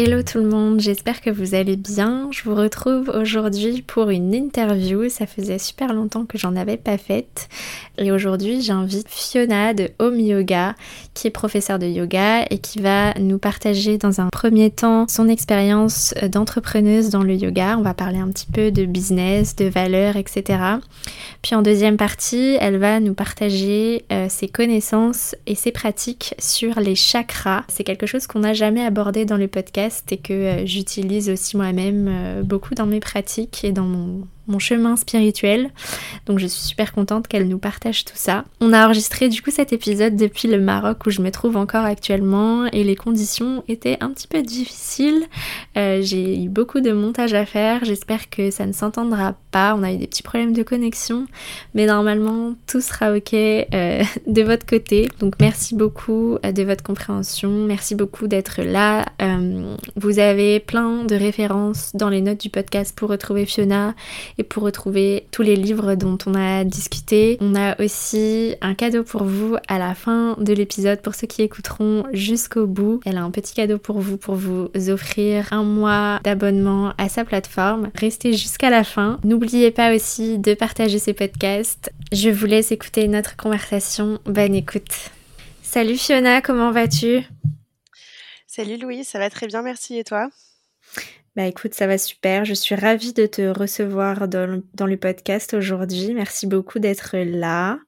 Hello tout le monde, j'espère que vous allez bien. Je vous retrouve aujourd'hui pour une interview. Ça faisait super longtemps que j'en avais pas faite. Et aujourd'hui, j'invite Fiona de Home Yoga, qui est professeure de yoga et qui va nous partager dans un premier temps son expérience d'entrepreneuse dans le yoga. On va parler un petit peu de business, de valeurs, etc. Puis en deuxième partie, elle va nous partager euh, ses connaissances et ses pratiques sur les chakras. C'est quelque chose qu'on n'a jamais abordé dans le podcast et que euh, j'utilise aussi moi-même euh, beaucoup dans mes pratiques et dans mon mon chemin spirituel. Donc je suis super contente qu'elle nous partage tout ça. On a enregistré du coup cet épisode depuis le Maroc où je me trouve encore actuellement et les conditions étaient un petit peu difficiles. Euh, j'ai eu beaucoup de montage à faire. J'espère que ça ne s'entendra pas. On a eu des petits problèmes de connexion, mais normalement tout sera ok euh, de votre côté. Donc merci beaucoup euh, de votre compréhension. Merci beaucoup d'être là. vous avez plein de références dans les notes du podcast pour retrouver Fiona et pour retrouver tous les livres dont on a discuté. On a aussi un cadeau pour vous à la fin de l'épisode pour ceux qui écouteront jusqu'au bout. Elle a un petit cadeau pour vous pour vous offrir un mois d'abonnement à sa plateforme. Restez jusqu'à la fin. N'oubliez pas aussi de partager ces podcasts. Je vous laisse écouter notre conversation. Bonne écoute. Salut Fiona, comment vas-tu? Salut Louis, ça va très bien, merci et toi? Bah écoute, ça va super. Je suis ravie de te recevoir dans, le, podcast aujourd'hui. Merci beaucoup d'être là.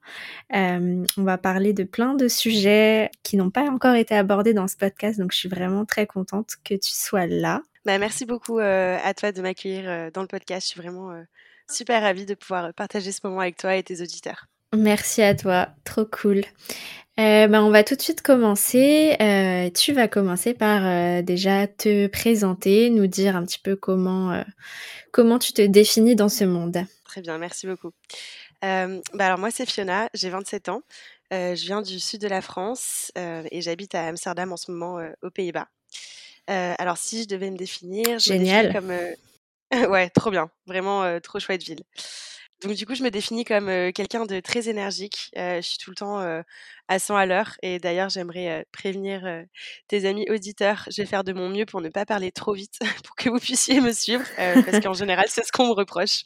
Euh, on va parler de plein de sujets qui n'ont pas encore été abordés dans ce podcast, donc je suis vraiment très contente que tu sois là. Bah, merci beaucoup euh, à toi de m'accueillir euh, dans le podcast. Je suis vraiment super ravie de pouvoir partager ce moment avec toi et tes auditeurs. Merci à toi, trop cool. Euh, ben, on va tout de suite commencer. Euh, tu vas commencer par euh, déjà te présenter, nous dire un petit peu comment, comment tu te définis dans ce monde. Très bien, merci beaucoup. bah alors moi c'est Fiona, j'ai 27 ans. je viens du sud de la France et j'habite à Amsterdam en ce moment aux Pays-Bas. alors si je devais me définir, je Génial. comme ouais, trop bien, vraiment trop chouette ville. Donc du coup, je me définis comme quelqu'un de très énergique. je suis tout le temps à 100 à l'heure. Et d'ailleurs, j'aimerais prévenir tes amis auditeurs. Je vais faire de mon mieux pour ne pas parler trop vite, pour que vous puissiez me suivre, parce qu'en général, c'est ce qu'on me reproche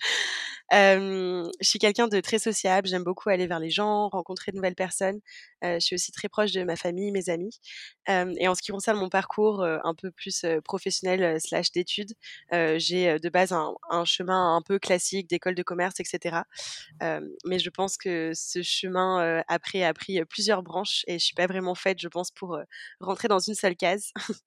je suis quelqu'un de très sociable, j'aime beaucoup aller vers les gens, rencontrer de nouvelles personnes. je suis aussi très proche de ma famille, mes amis. et en ce qui concerne mon parcours un peu plus professionnel slash d'études, j'ai de base un, chemin un peu classique d'école de commerce, etc. mais je pense que ce chemin après a pris plusieurs branches et je suis pas vraiment faite, je pense, pour rentrer dans une seule case.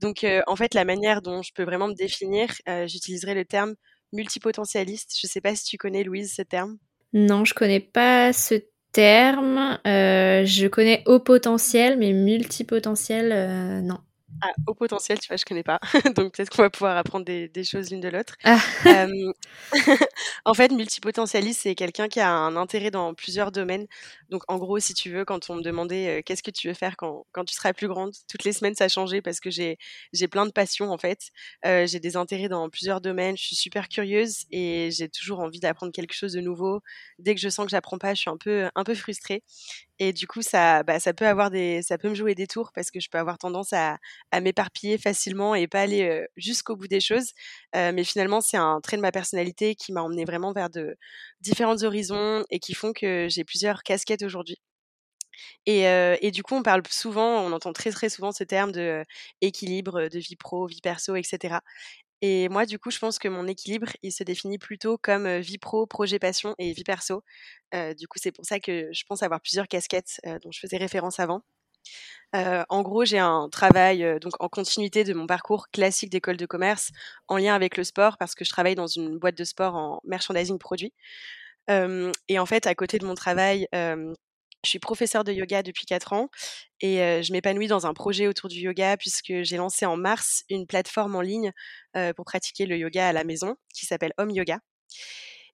Donc en fait, la manière dont je peux vraiment me définir, j'utiliserai le terme multipotentialiste. Je ne sais pas si tu connais, Louise, ce terme. Non, je connais pas ce terme. Euh, je connais haut potentiel, mais multipotentiel, euh, non. Ah, au potentiel, tu vois, je connais pas. Donc peut-être qu'on va pouvoir apprendre des, choses l'une de l'autre. Ah. en fait, multipotentialiste, c'est quelqu'un qui a un intérêt dans plusieurs domaines. Donc en gros, si tu veux, quand on me demandait qu'est-ce que tu veux faire quand, quand, tu seras plus grande, toutes les semaines ça a changé parce que j'ai plein de passions en fait. j'ai des intérêts dans plusieurs domaines. Je suis super curieuse et j'ai toujours envie d'apprendre quelque chose de nouveau. Dès que je sens que j'apprends pas, je suis un peu un peu frustrée. Et du coup, ça, bah, ça peut avoir des, ça peut me jouer des tours parce que je peux avoir tendance à, m'éparpiller facilement et pas aller jusqu'au bout des choses. mais finalement, c'est un trait de ma personnalité qui m'a emmené vraiment vers de différents horizons et qui font que j'ai plusieurs casquettes aujourd'hui. Et, et, du coup, on parle souvent, on entend très très souvent ce terme de équilibre de vie pro, vie perso, etc. Et moi, du coup, je pense que mon équilibre, il se définit plutôt comme vie pro, projet passion et vie perso. du coup, c'est pour ça que je pense avoir plusieurs casquettes dont je faisais référence avant. en gros, j'ai un travail donc en continuité de mon parcours classique d'école de commerce en lien avec le sport parce que je travaille dans une boîte de sport en merchandising produit. et en fait, à côté de mon travail, je suis professeure de yoga depuis 4 ans et je m'épanouis dans un projet autour du yoga puisque j'ai lancé en mars une plateforme en ligne pour pratiquer le yoga à la maison qui s'appelle Home Yoga.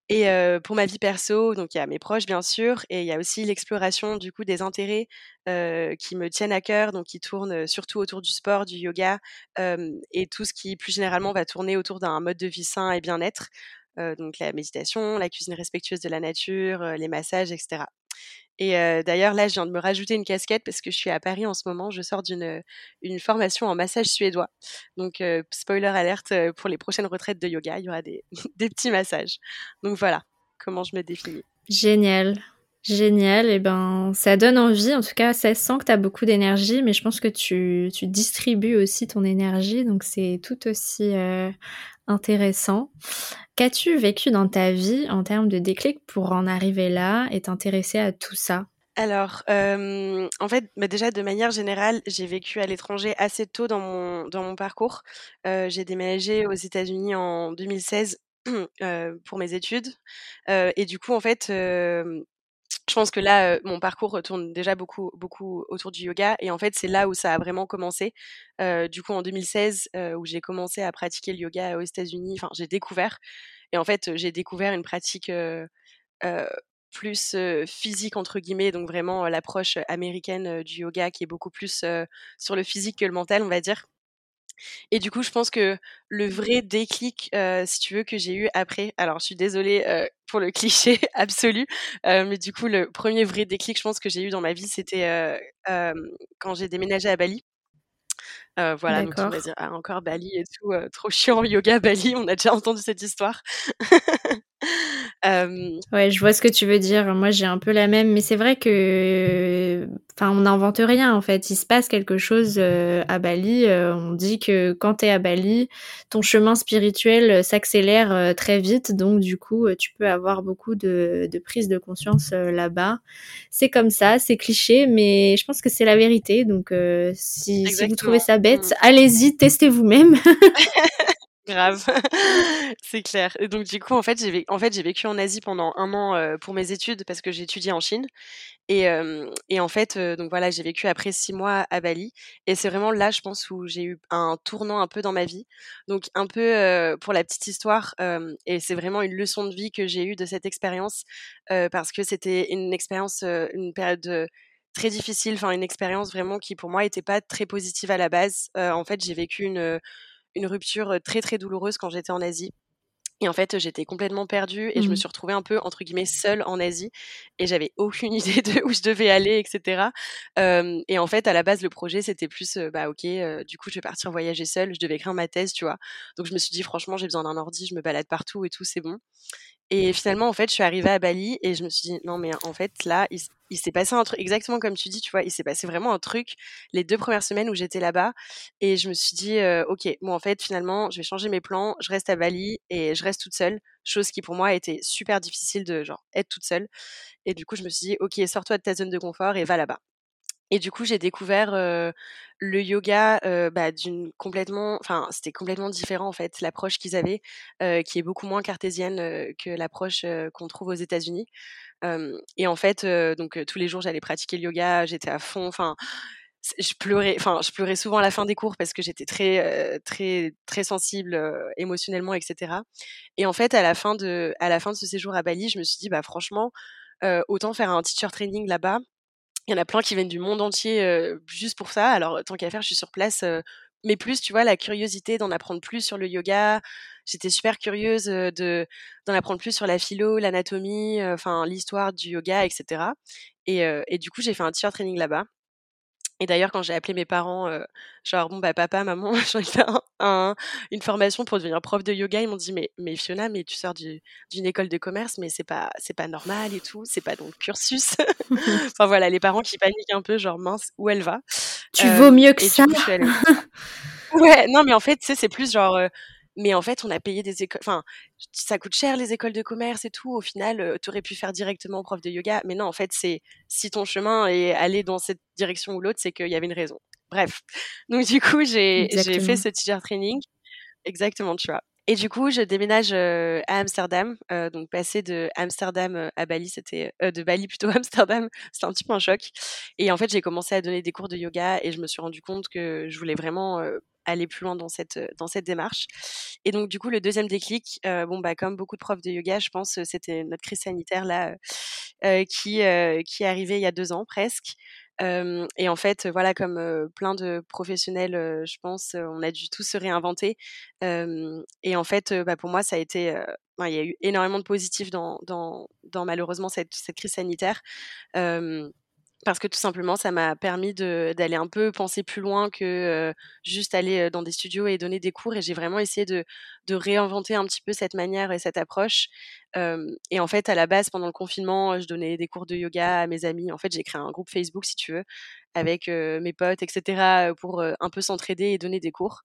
Et pour ma vie perso, donc il y a mes proches bien sûr, et il y a aussi l'exploration du coup des intérêts qui me tiennent à cœur, donc qui tournent surtout autour du sport, du yoga et tout ce qui plus généralement va tourner autour d'un mode de vie sain et bien-être, donc la méditation, la cuisine respectueuse de la nature, les massages, etc. Et d'ailleurs, là, je viens de me rajouter une casquette parce que je suis à Paris en ce moment. Je sors d'une une formation en massage suédois. Donc, spoiler alerte, pour les prochaines retraites de yoga, il y aura des, petits massages. Donc voilà comment je me définis. Génial. Génial, et ben ça donne envie, en tout cas ça sent que tu as beaucoup d'énergie, mais je pense que tu, distribues aussi ton énergie, donc c'est tout aussi intéressant. Qu'as-tu vécu dans ta vie en termes de déclic pour en arriver là et t'intéresser à tout ça? Alors, en fait, bah, déjà de manière générale, j'ai vécu à l'étranger assez tôt dans mon, dans mon parcours. j'ai déménagé aux États-Unis en 2016 pour mes études. et du coup, en fait, je pense que là, mon parcours tourne déjà beaucoup, beaucoup autour du yoga. Et en fait, c'est là où ça a vraiment commencé. du coup, en 2016, où j'ai commencé à pratiquer le yoga aux États-Unis, enfin, j'ai découvert. Et en fait, j'ai découvert une pratique plus physique, entre guillemets, donc vraiment l'approche américaine du yoga qui est beaucoup plus sur le physique que le mental, on va dire. Et du coup, je pense que le vrai déclic, si tu veux, que j'ai eu après, alors je suis désolée pour le cliché absolu, mais du coup, le premier vrai déclic, je pense que j'ai eu dans ma vie, c'était quand j'ai déménagé à Bali. voilà, donc tu vas dire, ah, encore Bali et tout, trop chiant, yoga Bali, on a déjà entendu cette histoire. Ouais, je vois ce que tu veux dire. Moi, j'ai un peu la même, mais c'est vrai que, enfin, on n'invente rien en fait. Il se passe quelque chose à Bali. on dit que quand tu es à Bali, ton chemin spirituel s'accélère très vite, donc du coup, tu peux avoir beaucoup de, de prise de conscience là-bas. C'est comme ça, c'est cliché, mais je pense que c'est la vérité. Donc, si, si, vous trouvez ça bête, mmh. allez-y, testez vous-même. Grave, c'est clair. Et donc du coup, en fait, j'ai en fait, vécu en Asie pendant un an pour mes études parce que j'ai étudié en Chine. Et, et en fait, donc voilà, j'ai vécu après six mois à Bali. Et c'est vraiment là, je pense, où j'ai eu un tournant un peu dans ma vie. Donc un peu pour la petite histoire, et c'est vraiment une leçon de vie que j'ai eue de cette expérience parce que c'était une expérience, une période très difficile, enfin une expérience vraiment qui pour moi était pas très positive à la base. en fait, j'ai vécu une une rupture très très douloureuse quand j'étais en Asie. Et en fait, j'étais complètement perdue et je me mmh. suis retrouvée un peu, entre guillemets, seule en Asie. Et j'avais aucune idée de où je devais aller, etc. et en fait, à la base, le projet, c'était plus, bah ok, du coup, je vais partir voyager seule. Je devais écrire ma thèse, tu vois. Donc, je me suis dit, franchement, j'ai besoin d'un ordi, je me balade partout et tout, c'est bon. Et finalement, en fait, je suis arrivée à Bali et je me suis dit, non, mais en fait, là, il, s'est passé un truc, exactement comme tu dis, tu vois, il s'est passé vraiment un truc les deux premières semaines où j'étais là-bas. Et je me suis dit, OK, bon, en fait, finalement, je vais changer mes plans, je reste à Bali et je reste toute seule. Chose qui, pour moi, était super difficile de, genre, être toute seule. Et du coup, je me suis dit, OK, sors-toi de ta zone de confort et va là-bas. Et du coup, j'ai découvert le yoga bah, d'une complètement, enfin, c'était complètement différent en fait, l'approche qu'ils avaient, qui est beaucoup moins cartésienne que l'approche qu'on trouve aux États-Unis. et en fait, donc tous les jours, j'allais pratiquer le yoga, j'étais à fond, enfin. Je pleurais, enfin, je pleurais souvent à la fin des cours parce que j'étais très, très, très sensible émotionnellement, etc. Et en fait, à la fin de, à la fin de ce séjour à Bali, je me suis dit, bah franchement, autant faire un teacher training là-bas il y en a plein qui viennent du monde entier juste pour ça. Alors, tant qu'à faire, je suis sur place. mais plus, tu vois, la curiosité d'en apprendre plus sur le yoga. J'étais super curieuse de d'en apprendre plus sur la philo, l'anatomie, enfin l'histoire du yoga, etc. Et, et, du coup, j'ai fait un teacher training là-bas. Et d'ailleurs, quand j'ai appelé mes parents, heu, genre: «Bon, bah, papa, maman, j'ai envie de faire un une formation pour devenir prof de yoga», ils m'ont dit: «Mais mais Fiona, mais tu sors du d'une école de commerce, mais c'est pas c'est pas normal et tout, c'est pas dans le cursus». Enfin voilà, les parents qui paniquent un peu, genre: «Mince, où elle va?» Tu vaux mieux que ça? coup, ouais, non, mais en fait, tu sais, c'est plus genre, heu, mais en fait, on a payé des écoles enfin, ça coûte cher les écoles de commerce et tout. Au final, heu, tu aurais pu faire directement prof de yoga. Mais non, en fait, c'est si ton chemin est allé dans cette direction ou l'autre, c'est qu'il y avait une raison. Bref, donc du coup, j'ai j'ai fait ce teacher training exactement, tu vois? Et du coup, je déménage, heu, à Amsterdam, heu, donc passer de Amsterdam, à Bali, c'était de Bali plutôt à Amsterdam, c'était un petit peu un choc et en fait, j'ai commencé à donner des cours de yoga et je me suis rendu compte que je voulais vraiment, aller plus loin dans cette, heu, dans cette démarche et donc du coup, le deuxième déclic, heu, bon, bah, comme beaucoup de profs de yoga, je pense, heu, c'était notre crise sanitaire là, qui, qui est arrivée il y a 2 ans presque. Et en fait, voilà, comme, plein de professionnels, je pense, on a dû tous se réinventer. Et en fait, bah, pour moi, ça a été, il y a eu énormément de positifs dans dans dans malheureusement cette cette crise sanitaire. Parce que tout simplement, ça m'a permis d'aller un peu penser plus loin que, heu, juste aller, heu, dans des studios et donner des cours et j'ai vraiment essayé de de réinventer un petit peu cette manière et cette approche. Et en fait, à la base, pendant le confinement, je donnais des cours de yoga à mes amis. En fait, j'ai créé un groupe Facebook, si tu veux, avec, mes potes et cetera, heu, pour, un peu s'entraider et donner des cours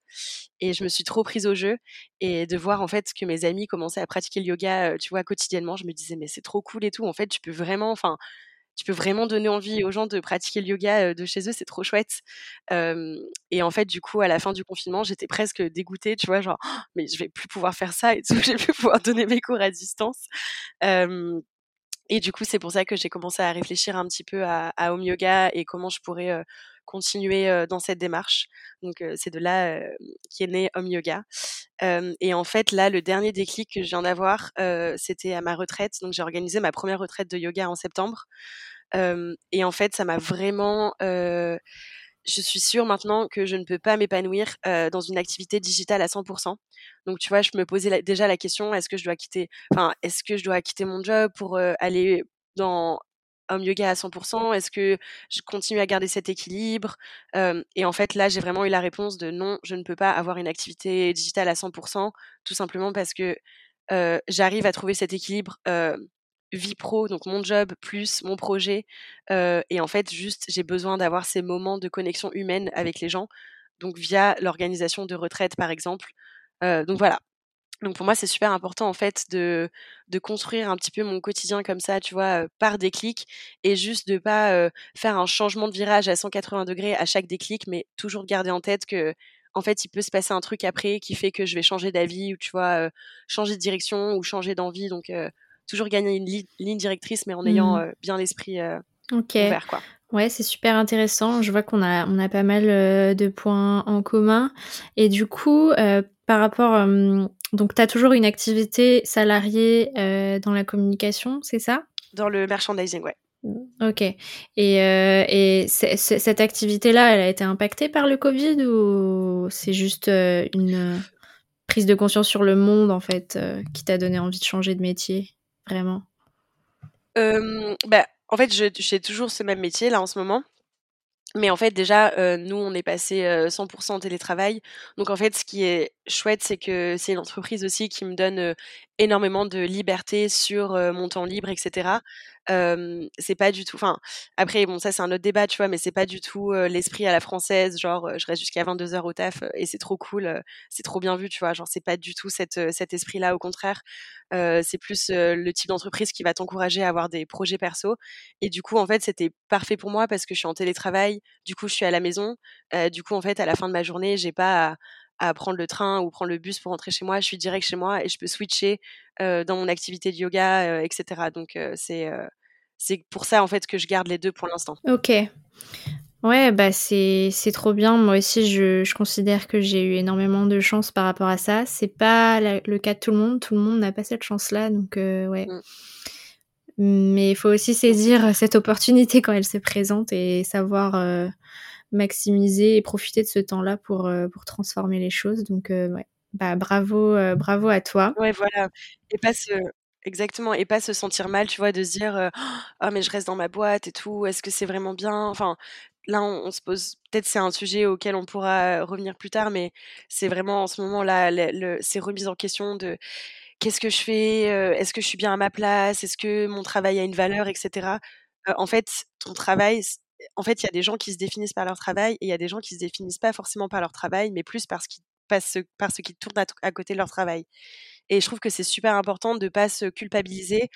et je me suis trop prise au jeu et de voir, en fait, que mes amis commençaient à pratiquer le yoga, tu vois, quotidiennement, je me disais: «Mais c'est trop cool et tout». En fait, tu peux vraiment enfin, tu peux vraiment donner envie aux gens de pratiquer le yoga, heu, de chez eux, c'est trop chouette. Et en fait, du coup, à la fin du confinement, j'étais presque dégoûtée, tu vois? Genre: «Mais je vais plus pouvoir faire ça et tout, je vais plus pouvoir donner mes cours à distance». Et du coup, c'est pour ça que j'ai commencé à réfléchir un petit peu à home yoga et comment je pourrais, heu, continuer, dans cette démarche. Donc c'est de là, qu'est né home yoga. Et en fait, là, le dernier déclic que je viens d'avoir, c'était à ma retraite. Donc j'ai organisé ma première retraite de yoga en septembre. Et en fait, ça m'a vraiment, je suis sûre maintenant que je ne peux pas m'épanouir, dans une activité digitale à 100% Donc tu vois, je me posais déjà la question: «Est-ce que je dois quitter enfin, est-ce que je dois quitter mon job pour, aller dans home yoga à 100% Est-ce que je continue à garder cet équilibre?» et en fait, là, j'ai vraiment eu la réponse de: «Non, je ne peux pas avoir une activité digitale à 100% tout simplement parce que, j'arrive à trouver cet équilibre, vie pro, donc mon job plus mon projet et en fait, juste, j'ai besoin d'avoir ces moments de connexion humaine avec les gens, donc via l'organisation de retraites, par exemple. Donc voilà. Donc pour moi, c'est super important, en fait, de de construire un petit peu mon quotidien comme ça, tu vois, par déclic et juste de pas, faire un changement de virage à 180 degrés à chaque déclic, mais toujours garder en tête que, en fait, il peut se passer un truc après qui fait que je vais changer d'avis ou tu vois, changer de direction ou changer d'envie donc toujours gagner une li ligne directrice mais en ayant, Mmh. bien l'esprit, heu, OK. ouvert, quoi. Ouais, c'est super intéressant. Je vois qu'on a on a pas mal, de points en commun et du coup, par rapport, donc tu as toujours une activité salariée, heu, dans la communication, c'est ça? Dans le merchandising, ouais. Mmh, OK et heu et cette activité-là, elle a été impactée par le covid ou c'est juste, heu, une, prise de conscience sur le monde, en fait, qui t'a donné envie de changer de métier? Vraiment? Bah, en fait, j'ai toujours ce même métier là en ce moment, mais en fait déjà, heu, nous on est passé heu, 100 en télétravail. Donc en fait, ce qui est chouette, c'est que c'est une entreprise aussi qui me donne, heu, énormément de liberté sur, heu, mon temps libre et Hem, c'est pas du tout enfin, après bon ça c'est un autre débat, tu vois? Mais c'est pas du tout, l'esprit à la française, genre, je reste jusqu'à 22:00 au taf, et c'est trop cool, c'est trop bien vu, tu vois? Genre c'est pas du tout cet, heu, cet esprit-là, au contraire. C'est plus, le type d'entreprise qui va t'encourager à avoir des projets perso et du coup, en fait, c'était parfait pour moi parce que je suis en télétravail, du coup, je suis à la maison. Du coup, en fait, à la fin de ma journée, j'ai pas à à prendre le train ou prendre le bus pour rentrer chez moi. Je suis direct chez moi et je peux switcher, dans mon activité de yoga, heu, et cetera. Donc c'est, c'est pour ça, en fait, que je garde les 2 pour l'instant. OK. Ouais, bah, c'est trop bien. Moi aussi, je je considère que j'ai eu énormément de chance par rapport à ça. C'est pas la le cas de tout le monde. Tout le monde n'a pas cette chance-là, donc ouais. Mmh. Mais il faut aussi saisir cette opportunité quand elle se présente et savoir, maximiser et profiter de ce temps-là pour, heu, pour transformer les choses. Donc heu, ouais, bah, bravo, heu, bravo à toi. Ouais, voilà et pas se exactement et pas se sentir mal, tu vois? De se dire, heu: «Ah mais je reste dans ma boîte et tout, est-ce que c'est vraiment bien?» enfin, là, on, se pose. Peut-être c'est un sujet auquel on pourra revenir plus tard, mais c'est vraiment en ce moment-là, le, ces remises en question de qu'est-ce que je fais Est-ce que je suis bien à ma place Est-ce que mon travail a une valeur, etc. en fait, ton travail, en fait, il y a des gens qui se définissent par leur travail et il y a des gens qui se définissent pas forcément par leur travail, mais plus parce qu'ils passent par ce qui tournent à, côté de leur travail. Et je trouve que c'est super important de ne pas se culpabiliser,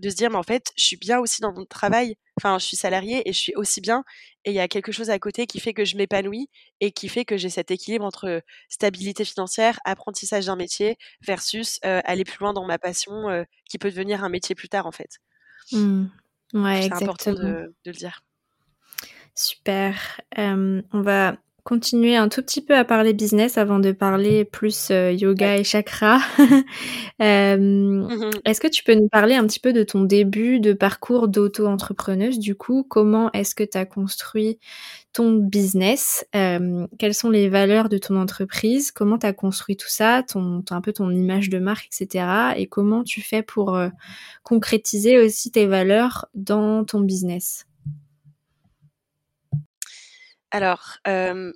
de se dire, mais en fait, je suis bien aussi dans mon travail. Enfin, je suis salariée et je suis aussi bien. Et il y a quelque chose à côté qui fait que je m'épanouis et qui fait que j'ai cet équilibre entre stabilité financière, apprentissage d'un métier versus aller plus loin dans ma passion qui peut devenir un métier plus tard, en fait. Mmh. Ouais, c'est important de, le dire. Super. on va continuer un tout petit peu à parler business avant de parler plus euh, yoga et chakra. euh, mmh Est-ce que tu peux nous parler un petit peu de ton début de parcours d'auto-entrepreneuse Du coup, comment est-ce que tu as construit ton business? Euh, Quelles sont les valeurs de ton entreprise? Comment tu as construit tout ça? Ton, Un peu ton image de marque, etc. Et comment tu fais pour euh, concrétiser aussi tes valeurs dans ton business? Alors,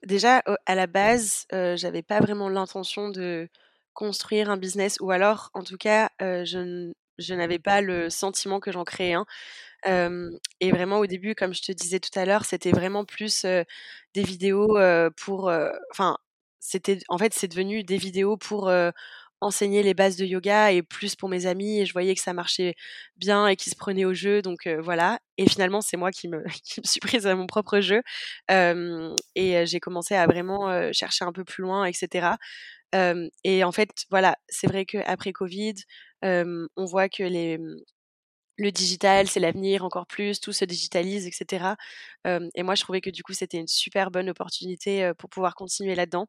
déjà, à la base, j'avais pas vraiment l'intention de construire un business ou alors, en tout cas, je n'avais pas le sentiment que j'en créais un. et vraiment au début, comme je te disais tout à l'heure, c'était vraiment plus, des vidéos, pour, enfin, c'était en fait, c'est devenu des vidéos pour, enseigner les bases de yoga et plus pour mes amis et je voyais que ça marchait bien et qu'ils se prenaient au jeu donc voilà. Et finalement c'est moi qui me, suis prise à mon propre jeu et j'ai commencé à vraiment chercher un peu plus loin etc et en fait voilà c'est vrai qu'après Covid on voit que les le digital, c'est l'avenir encore plus, tout se digitalise, etc. et moi, je trouvais que du coup, c'était une super bonne opportunité pour pouvoir continuer là-dedans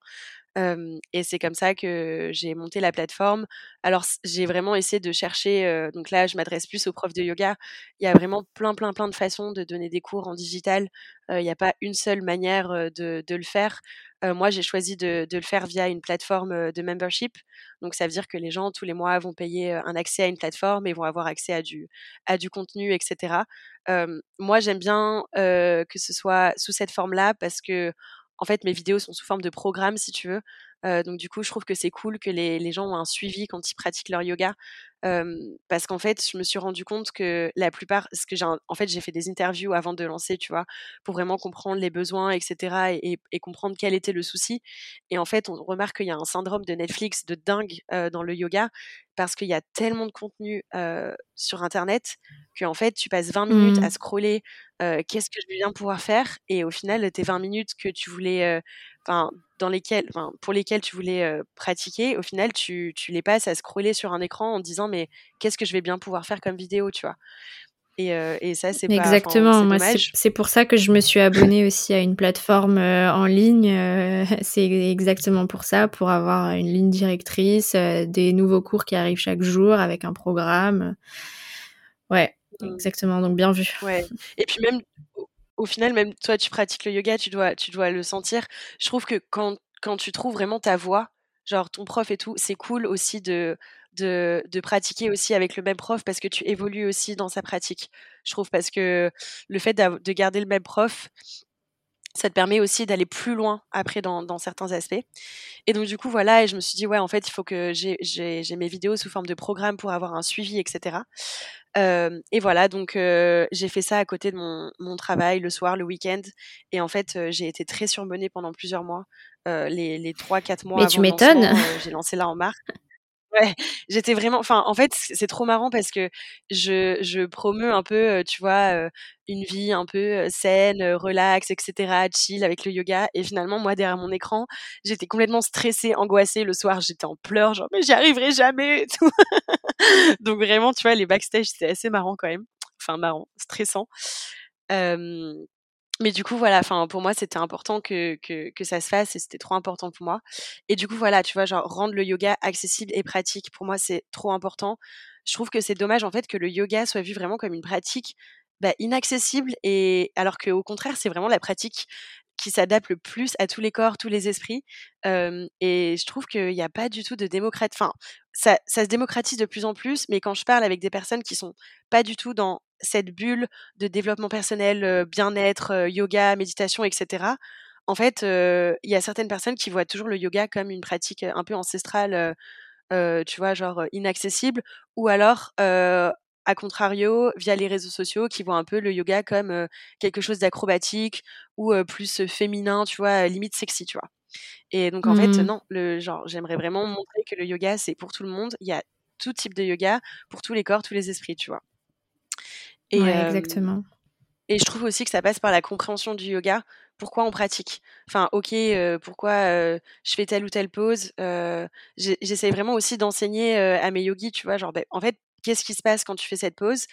et c'est comme ça que j'ai monté la plateforme. Alors j'ai vraiment essayé de chercher, donc là je m'adresse plus aux profs de yoga. Il y a vraiment plein plein plein de façons de donner des cours en digital. il n'y a pas une seule manière de, de le faire. moi j'ai choisi de, de, le faire via une plateforme de membership. Donc ça veut dire que les gens tous les mois vont payer un accès à une plateforme et vont avoir accès à du, à du contenu, etc. moi j'aime bien que ce soit sous cette forme-là parce que en fait, mes vidéos sont sous forme de programme, si tu veux. donc du coup, je trouve que c'est cool que les, les, gens ont un suivi quand ils pratiquent leur yoga parce qu'en fait, je me suis rendu compte que la plupart, ce que j'ai, en fait, j'ai fait des interviews avant de lancer, tu vois, pour vraiment comprendre les besoins, etc., et, comprendre quel était le souci. Et en fait, on remarque qu'il y a un syndrome de Netflix de dingue dans le yoga parce qu'il y a tellement de contenu sur Internet qu'en fait, tu passes 20 minutes à mmh. scroller. Qu'est-ce que je bien pouvoir faire Et au final, tes 20 minutes que tu voulais, enfin, dans pour lesquelles tu voulais pratiquer, au final, tu, tu, les passes à scroller sur un écran en disant mais qu'est-ce que je vais bien pouvoir faire comme vidéo, tu vois? Et, et, ça, c'est Exactement. Moi, c'est pour ça que je me suis abonnée aussi à une plateforme en ligne. c'est exactement pour ça, pour avoir une ligne directrice, des nouveaux cours qui arrivent chaque jour avec un programme. Ouais, mmh. exactement. Donc, bien vu. Ouais. Et puis, même au final, même toi, tu pratiques le yoga, tu dois, tu dois le sentir. Je trouve que quand, quand tu trouves vraiment ta voix, genre ton prof et tout, c'est cool aussi de, de, de, pratiquer aussi avec le même prof parce que tu évolues aussi dans sa pratique. Je trouve parce que le fait de garder le même prof, ça te permet aussi d'aller plus loin après dans, dans, certains aspects. Et donc du coup voilà, et je me suis dit ouais en fait il faut que j'ai mes vidéos sous forme de programme pour avoir un suivi, etc. Euh, et voilà donc euh, j'ai fait ça à côté de mon, mon, travail le soir, le week-end, et en fait euh, j'ai été très surmenée pendant plusieurs mois. les, les 3-4 mois Mais tu m'étonnes J'ai lancé là en mars. Ouais, j'étais vraiment. Enfin, en fait, c'est trop marrant parce que je, je promeux un peu, tu vois, une vie un peu saine, relax, etc., chill avec le yoga. Et finalement, moi, derrière mon écran, j'étais complètement stressée, angoissée. Le soir, j'étais en pleurs, genre, mais j'y arriverai jamais. tout. Donc, vraiment, tu vois, les backstage, c'était assez marrant quand même. Enfin, marrant, stressant. Mais du coup, voilà, enfin, pour moi, c'était important que, que, ça se fasse et c'était trop important pour moi. Et du coup, voilà, tu vois, genre, rendre le yoga accessible et pratique, pour moi, c'est trop important. Je trouve que c'est dommage, en fait, que le yoga soit vu vraiment comme une pratique bah, inaccessible et alors qu'au contraire, c'est vraiment la pratique qui s'adapte le plus à tous les corps, tous les esprits. et je trouve qu'il n'y a pas du tout de démocrate. Enfin, ça, ça, se démocratise de plus en plus, mais quand je parle avec des personnes qui sont pas du tout dans cette bulle de développement personnel, bien-être, yoga, méditation, etc. En fait, il y a certaines personnes qui voient toujours le yoga comme une pratique un peu ancestrale, tu vois, genre inaccessible, ou alors à contrario, via les réseaux sociaux, qui voient un peu le yoga comme quelque chose d'acrobatique ou plus féminin, tu vois, limite sexy, tu vois. Et donc en fait, Mmh. non, le genre, j'aimerais vraiment montrer que le yoga, c'est pour tout le monde. Il y a tout type de yoga pour tous les corps, tous les esprits, tu vois. Et, Ouais, exactement. et je trouve aussi que ça passe par la compréhension du yoga. Pourquoi on pratique? Enfin, ok, pourquoi je fais telle ou telle pose J'essaye vraiment aussi d'enseigner à mes yogis, tu vois, genre, ben, en fait, qu'est-ce qui se passe quand tu fais cette pause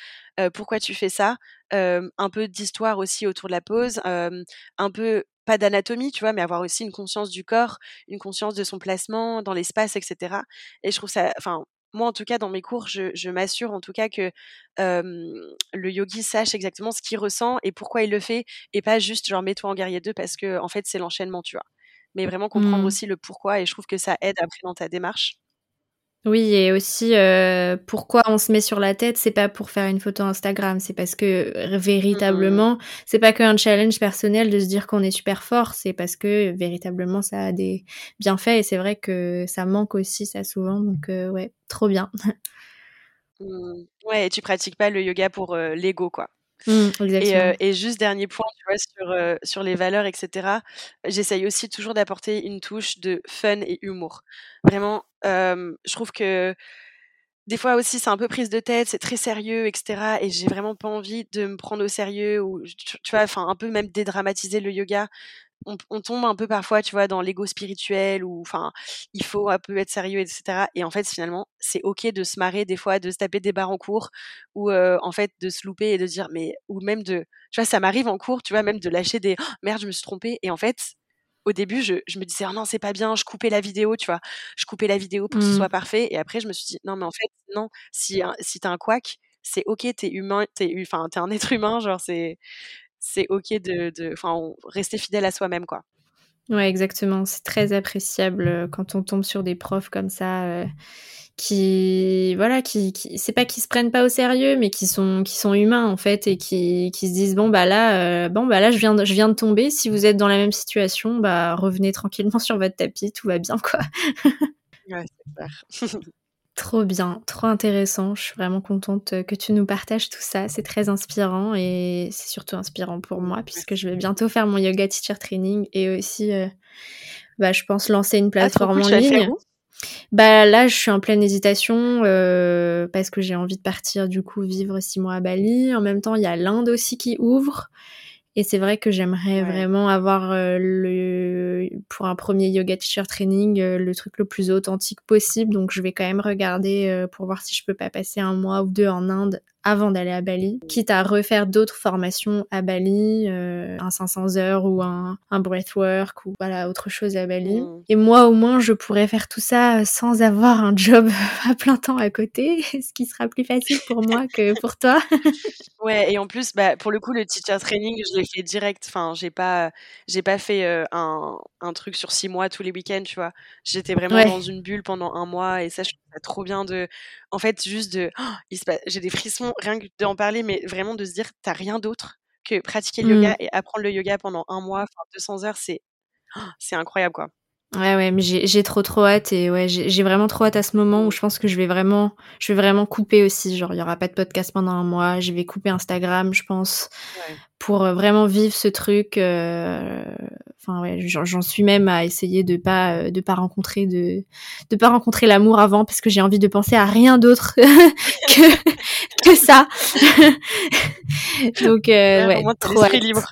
Pourquoi tu fais ça? Un peu d'histoire aussi autour de la pose, un peu pas d'anatomie, tu vois, mais avoir aussi une conscience du corps, une conscience de son placement dans l'espace, etc. Et je trouve ça, enfin, moi en tout cas dans mes cours, je, je m'assure en tout cas que le yogi sache exactement ce qu'il ressent et pourquoi il le fait, et pas juste genre mets-toi en guerrier 2 parce que en fait c'est l'enchaînement, tu vois. Mais vraiment comprendre Mmh. aussi le pourquoi, et je trouve que ça aide après dans ta démarche. Oui et aussi, heu, pourquoi on se met sur la tête, c'est pas pour faire une photo Instagram, c'est parce que r Mmh. véritablement, c'est pas qu'un challenge personnel de se dire qu'on est super fort, c'est parce que véritablement ça a des bienfaits et c'est vrai que ça manque aussi ça souvent donc heu, ouais, trop bien. Mmh. Ouais et tu pratiques pas le yoga pour, heu, l'ego, quoi. Mmh, Et exactement. et juste dernier point, tu vois, sur, sur les valeurs et cetera, j'essaye aussi toujours d'apporter une touche de fun et humour. Vraiment, je trouve que des fois aussi c'est un peu prise de tête, c'est très sérieux et cetera et j'ai vraiment pas envie de me prendre au sérieux ou tu tu vois, enfin un peu même dédramatiser le yoga. On on tombe un peu parfois, tu vois, dans l'ego spirituel ou enfin, il faut un peu être sérieux et cetera et en fait, finalement, c'est OK de se marrer des fois, de se taper des barres en cours ou heu, en fait, de se louper et de dire mais ou même de tu vois, ça m'arrive en cours, tu vois, même de lâcher des: «Oh, «Merde, je me suis trompée» et en fait, au début, je je me disais: «Oh non, c'est pas bien», je coupais la vidéo, tu vois? Je coupais la vidéo pour que ce soit Mmh. parfait et après je me suis dit: «Non, mais en fait, non, si un si tu as un couac, c'est OK, tu es humain, tu es enfin, tu es un être humain, genre c'est c'est OK de enfin, rester fidèle à soi-même, quoi». Ouais, exactement. C'est très appréciable, heu, quand on tombe sur des profs comme ça, heu, qui voilà, qui qui c'est pas qu'ils se prennent pas au sérieux, mais qui sont qui sont humains, en fait et qui qui se disent: «Bon, bah, là, heu, bon, bah, là, je viens de je viens de tomber. Si vous êtes dans la même situation, bah, revenez tranquillement sur votre tapis, tout va bien, quoi». Ouais, c'est clair. Trop bien, trop intéressant. Je suis vraiment contente, que tu nous partages tout ça. C'est très inspirant et c'est surtout inspirant pour moi puisque je vais bientôt faire mon yoga teacher training et aussi, heu, bah, je pense lancer une Ah plateforme cool, en ligne. Bah, là, je suis en pleine hésitation, heu, parce que j'ai envie de partir du coup vivre 6 mois à Bali. En même temps, il y a l'Inde aussi qui ouvre et c'est vrai que j'aimerais Ouais. vraiment avoir, heu, le pour un 1er yoga teacher training, heu, le truc le plus authentique possible. Donc je vais quand même regarder, heu, pour voir si je peux pas passer 1 mois ou 2 en Inde avant d'aller à Bali. Quitte à refaire d'autres formations à Bali, heu, un 500 heures ou un un breathwork ou voilà, autre chose à Bali. Mmh. Et moi, au moins, je pourrais faire tout ça sans avoir un job à plein temps à côté, ce qui sera plus facile pour moi que pour toi. Ouais et en plus, bah, pour le coup, le teacher training, je l'ai fait direct. Enfin, j'ai pas j'ai pas fait, heu, un un truc sur 6 mois tous les week-ends, tu vois? J'étais vraiment dans une bulle pendant 1 mois et ça, je ça trop bien de en fait, juste de il se pa j'ai des frissons rien que d'en parler, mais vraiment de se dire: «Tu as rien d'autre que pratiquer le yoga Mmh. et apprendre le yoga pendant 1 mois, enfin 200 heures», c'est c'est incroyable, quoi. Ouais, ouais, mais j'ai trop, trop hâte et ouais, j'ai vraiment trop hâte à ce moment où je pense que je vais vraiment je vais vraiment couper aussi. Genre, il y aura pas de podcast pendant 1 mois, je vais couper Instagram, je pense, Ouais. pour, heu, vraiment vivre ce truc, heu, enfin, ouais, j'en suis même à essayer de pas, heu, de pas rencontrer de de pas rencontrer l'amour avant parce que j'ai envie de penser à rien d'autre que que ça. Donc au ouais, trop libre.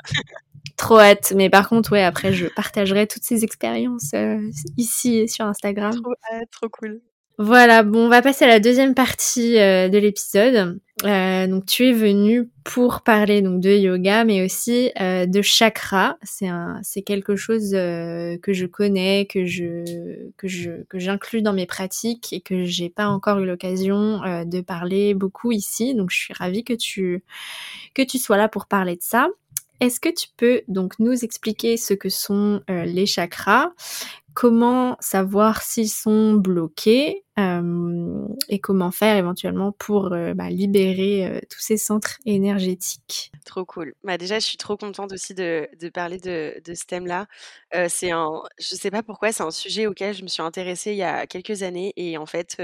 Trop hâte, mais par contre, ouais, après je partagerai toutes ces expériences, heu, ici et sur Instagram. Trop hâte, trop cool. Voilà, bon, on va passer à la 2e partie, heu, de l'épisode. Heu, donc tu es venue pour parler donc de yoga, mais aussi, de chakras. C'est un c'est quelque chose, que je connais, que je que je que j'inclus dans mes pratiques et que j'ai pas encore eu l'occasion, de parler beaucoup ici. Donc je suis ravie que tu que tu sois là pour parler de ça. Est-ce que tu peux donc nous expliquer ce que sont, heu, les chakras? Comment savoir s'ils sont bloqués? Et comment faire éventuellement pour bah, libérer tous ces centres énergétiques. Trop cool. Bah, déjà, je suis trop contente aussi de, de parler de, de ce thème-là. c'est un, je sais pas pourquoi, c'est un sujet auquel je me suis intéressée il y a quelques années et en fait,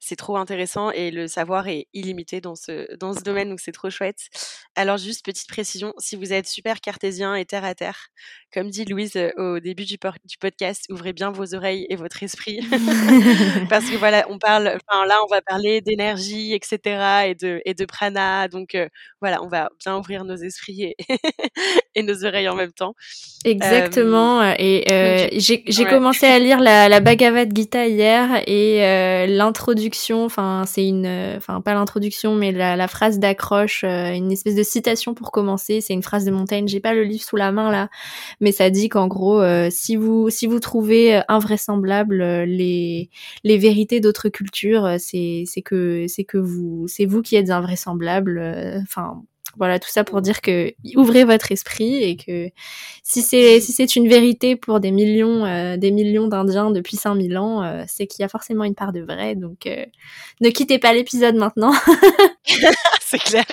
c'est trop intéressant et le savoir est illimité dans ce, dans ce domaine, donc c'est trop chouette. Alors juste petite précision, si vous êtes super cartésien et terre à terre, comme dit Louise au début du, du podcast, ouvrez bien vos oreilles et votre esprit parce que voilà, on parle, enfin là, on va parler d'énergie, etc. et de et de prana, donc voilà, on va bien ouvrir nos esprits et, et nos oreilles en même temps. Exactement. Euh, et euh, j'ai commencé à lire la, la Bhagavad Gita hier et euh, l'introduction, enfin c'est une, enfin pas l'introduction, mais la, la phrase d'accroche, une espèce de citation pour commencer. C'est une phrase de Montaigne. J'ai pas le livre sous la main là, mais ça dit qu'en gros, si vous si vous trouvez invraisemblable les les vérités d'autres cultures, c'est c'est que c'est que vous c'est vous qui êtes invraisemblable. Enfin voilà, tout ça pour dire que ouvrez votre esprit et que si c'est si c'est une vérité pour des millions euh, des millions d'Indiens depuis 5000 ans, euh, c'est qu'il y a forcément une part de vrai. Donc euh, ne quittez pas l'épisode maintenant. c'est clair.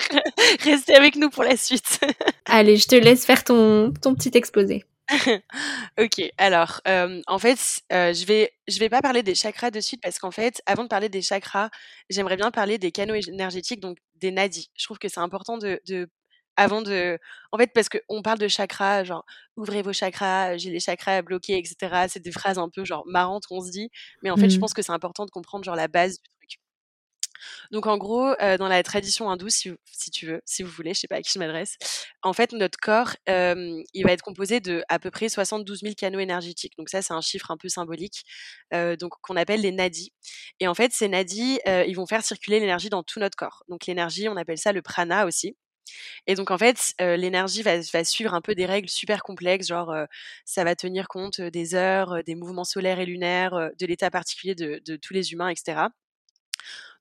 Restez avec nous pour la suite. Allez, je te laisse faire ton ton petit exposé. OK, alors, en fait, je vais je vais pas parler des chakras de suite parce qu'en fait, avant de parler des chakras, j'aimerais bien parler des canaux énergétiques, donc des nadis. Je trouve que c'est important de de avant de en fait, parce qu'on parle de chakras, genre: «Ouvrez vos chakras, j'ai les chakras bloqués» et cetera. C'est des phrases un peu genre marrantes qu'on se dit, mais en fait, je mmh. pense que c'est important de comprendre genre la base du. Donc en gros, dans la tradition hindoue, si, tu veux, si vous voulez, je sais pas à qui je m'adresse, en fait, notre corps, il va être composé de à peu près 72 000 canaux énergétiques. Donc ça, c'est un chiffre un peu symbolique, donc qu'on appelle les nadis. Et en fait, ces nadis, ils vont faire circuler l'énergie dans tout notre corps. Donc l'énergie, on appelle ça le prana aussi. Et donc en fait, l'énergie va, suivre un peu des règles super complexes, genre ça va tenir compte des heures, des mouvements solaires et lunaires, de l'état particulier de, tous les humains, etc.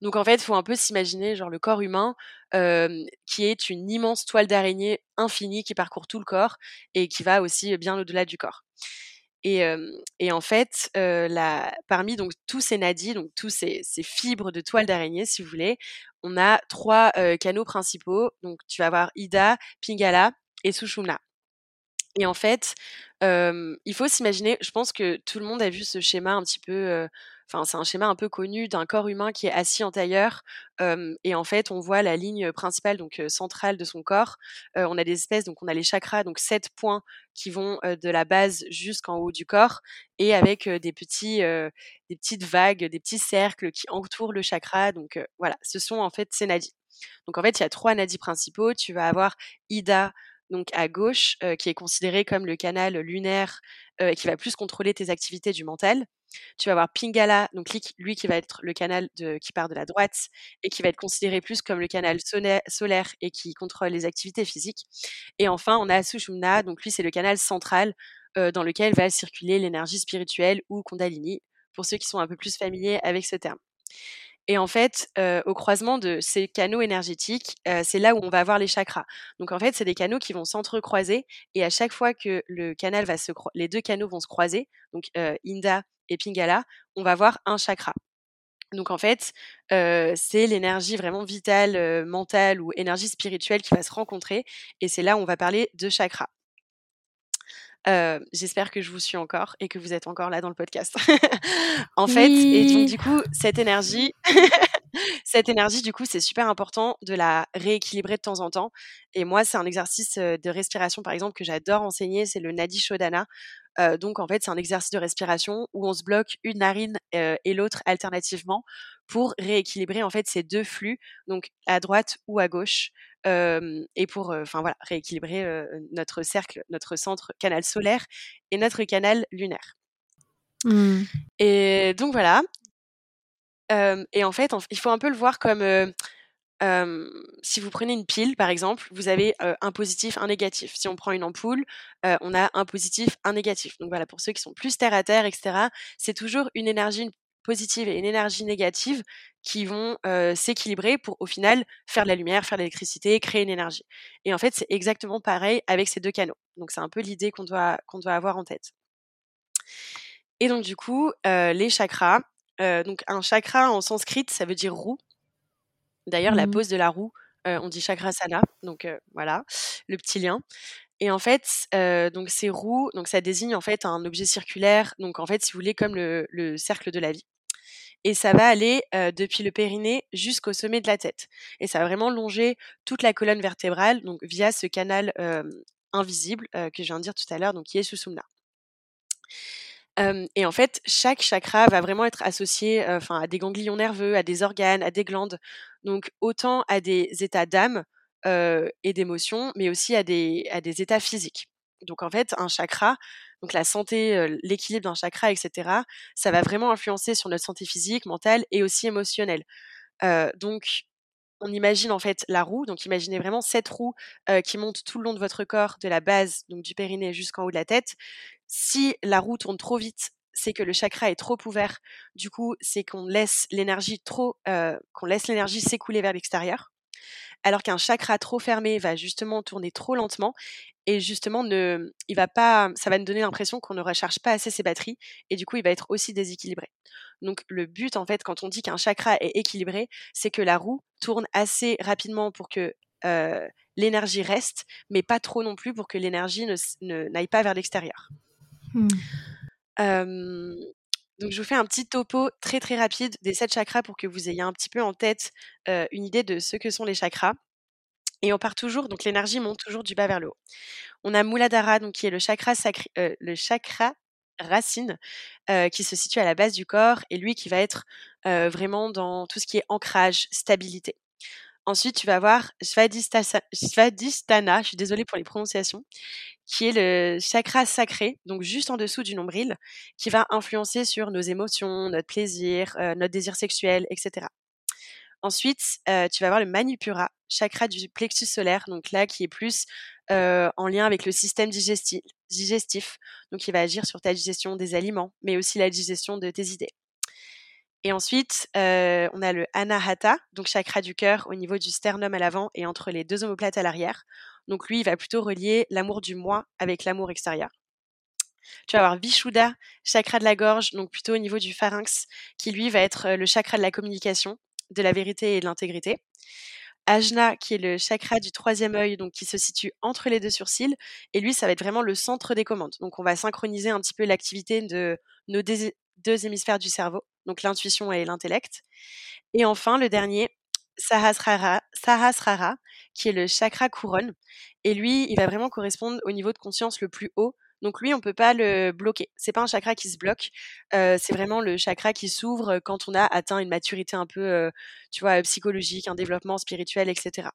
Donc en fait, il faut un peu s'imaginer genre le corps humain qui est une immense toile d'araignée infinie qui parcourt tout le corps et qui va aussi bien au-delà du corps. Et, en fait, parmi donc tous ces nadis, donc tous ces, ces fibres de toile d'araignée, si vous voulez, on a trois canaux principaux. Donc tu vas avoir Ida, Pingala et Sushumna. Et en fait, il faut s'imaginer, je pense que tout le monde a vu ce schéma un petit peu Enfin, c'est un schéma un peu connu d'un corps humain qui est assis en tailleur. et en fait, on voit la ligne principale, donc centrale de son corps. on a des espèces, donc on a les chakras, donc sept points qui vont de la base jusqu'en haut du corps, et avec des petits, des petites vagues, des petits cercles qui entourent le chakra. Donc voilà, ce sont en fait ces nadis. Donc en fait, il y a trois nadis principaux. Tu vas avoir Ida, donc à gauche, qui est considéré comme le canal lunaire qui va plus contrôler tes activités du mental. Tu vas avoir Pingala, donc lui, qui va être le canal qui part de la droite et qui va être considéré plus comme le canal solaire et qui contrôle les activités physiques. Et enfin, on a Sushumna, donc lui, c'est le canal central euh, dans lequel va circuler l'énergie spirituelle ou Kundalini, pour ceux qui sont un peu plus familiers avec ce terme. Et en fait, euh, au croisement de ces canaux énergétiques, euh, c'est là où on va avoir les chakras. Donc en fait, c'est des canaux qui vont s'entrecroiser et à chaque fois que le canal va se les deux canaux vont se croiser, donc Inda et Pingala, on va voir un chakra. Donc en fait, c'est l'énergie vraiment vitale, mentale ou énergie spirituelle qui va se rencontrer. Et c'est là où on va parler de J'espère que je vous suis encore et que vous êtes encore là dans le podcast. en fait, et donc du coup, cette énergie, cette énergie, du coup, c'est super important de la rééquilibrer de temps en temps. Et moi, c'est un exercice de respiration, par exemple, que j'adore enseigner, c'est le Nadi Shodhana donc en fait, c'est un exercice de respiration où on se bloque une narine et l'autre alternativement pour rééquilibrer en fait ces deux flux, donc à droite ou à gauche, et pour enfin voilà rééquilibrer notre cercle, notre centre canal solaire et notre canal lunaire. Mmh. Et donc voilà. et en fait, il faut un peu le voir comme si vous prenez une pile, par exemple, vous avez un positif, un négatif. Si on prend une ampoule, on a un positif, un négatif. Donc voilà, pour ceux qui sont plus terre à terre, etc., c'est toujours une énergie positive et une énergie négative qui vont s'équilibrer pour au final faire de la lumière, faire de l'électricité, créer une énergie. Et en fait, c'est exactement pareil avec ces deux canaux. Donc c'est un peu l'idée qu'on doit, qu'on doit avoir en tête. Et donc du coup, les chakras, donc un chakra en sanskrit, ça veut dire roue. D'ailleurs, la Mmh. pose de la roue, on dit chakrasana, donc voilà, le petit lien. Et en fait, donc ces roues, donc ça désigne en fait un objet circulaire, donc en fait, si vous voulez, comme le, le cercle de la vie. Et ça va aller depuis le périnée jusqu'au sommet de la tête. Et ça va vraiment longer toute la colonne vertébrale, donc via ce canal invisible que je viens de dire tout à l'heure, donc qui est Susumna. et en fait, chaque chakra va vraiment être associé enfin, à des ganglions nerveux, à des organes, à des glandes. Donc autant à des états d'âme et d'émotion, mais aussi à des, à des états physiques. Donc en fait, un chakra, donc la santé, l'équilibre d'un chakra, etc., ça va vraiment influencer sur notre santé physique, mentale et aussi émotionnelle. donc on imagine en fait la roue, donc imaginez vraiment cette roue qui monte tout le long de votre corps, de la base, donc du périnée jusqu'en haut de la tête. Si la roue tourne trop vite, c'est que le chakra est trop ouvert. Du coup, c'est qu'on laisse l'énergie trop, qu'on laisse l'énergie s'écouler vers l'extérieur. Alors qu'un chakra trop fermé va justement tourner trop lentement et justement ne, il va pas, ça va nous donner l'impression qu'on ne recharge pas assez ses batteries et du coup il va être aussi déséquilibré. Donc le but en fait quand on dit qu'un chakra est équilibré, c'est que la roue tourne assez rapidement pour que l'énergie reste, mais pas trop non plus pour que l'énergie ne n'aille pas vers l'extérieur. Donc je vous fais un petit topo très très rapide des sept chakras pour que vous ayez un petit peu en tête une idée de ce que sont les chakras. Et on part toujours, donc l'énergie monte toujours du bas vers le haut. On a Muladhara, donc qui est le chakra racine, qui se situe à la base du corps, et lui qui va être vraiment dans tout ce qui est ancrage, stabilité. Ensuite, tu vas avoir Svadhisthana, je suis désolée pour les prononciations, qui est le chakra sacré, donc juste en dessous du nombril, qui va influencer sur nos émotions, notre plaisir, notre désir sexuel, etc. Ensuite, tu vas avoir le Manipura, chakra du plexus solaire, donc là qui est plus en lien avec le système digestif, digestif, donc il va agir sur ta digestion des aliments, mais aussi la digestion de tes idées. Et ensuite, on a le Anahata, donc chakra du cœur au niveau du sternum à l'avant et entre les deux omoplates à l'arrière. Donc lui, il va plutôt relier l'amour du moi avec l'amour extérieur. Tu vas avoir Vishuddha, chakra de la gorge, donc plutôt au niveau du pharynx, qui lui va être le chakra de la communication, de la vérité et de l'intégrité. Ajna, qui est le chakra du troisième œil, donc qui se situe entre les deux sourcils. Et lui, ça va être vraiment le centre des commandes. Donc, on va synchroniser un petit peu l'activité de nos deux hémisphères du cerveau donc l'intuition et l'intellect. Et enfin, le dernier, Sahasrara, Sahasrara, qui est le chakra couronne. Et lui, il va vraiment correspondre au niveau de conscience le plus haut. Donc lui, on peut pas le bloquer. C'est pas un chakra qui se bloque. c'est vraiment le chakra qui s'ouvre quand on a atteint une maturité un peu, tu vois, psychologique, un développement spirituel, etc.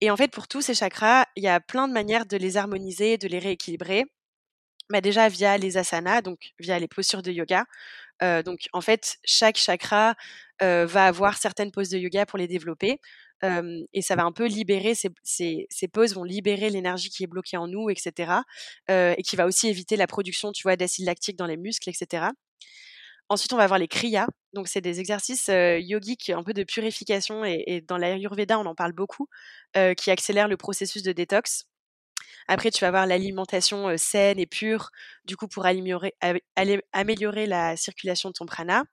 Et en fait, pour tous ces chakras, il y a plein de manières de les harmoniser, de les rééquilibrer. Bah déjà via les asanas, donc via les postures de yoga. donc en fait, chaque chakra va avoir certaines poses de yoga pour les développer. et ça va un peu libérer, ces, ces, poses vont libérer l'énergie qui est bloquée en nous, etc. et qui va aussi éviter la production, tu vois, d'acide lactique dans les muscles, etc. Ensuite, on va avoir les kriyas. Donc, c'est des exercices yogiques un peu de purification. Et, et dans l'Ayurveda, on en parle beaucoup, qui accélèrent le processus de détox. Après, tu vas avoir l'alimentation saine et pure, du coup, pour améliorer, la circulation de ton prana.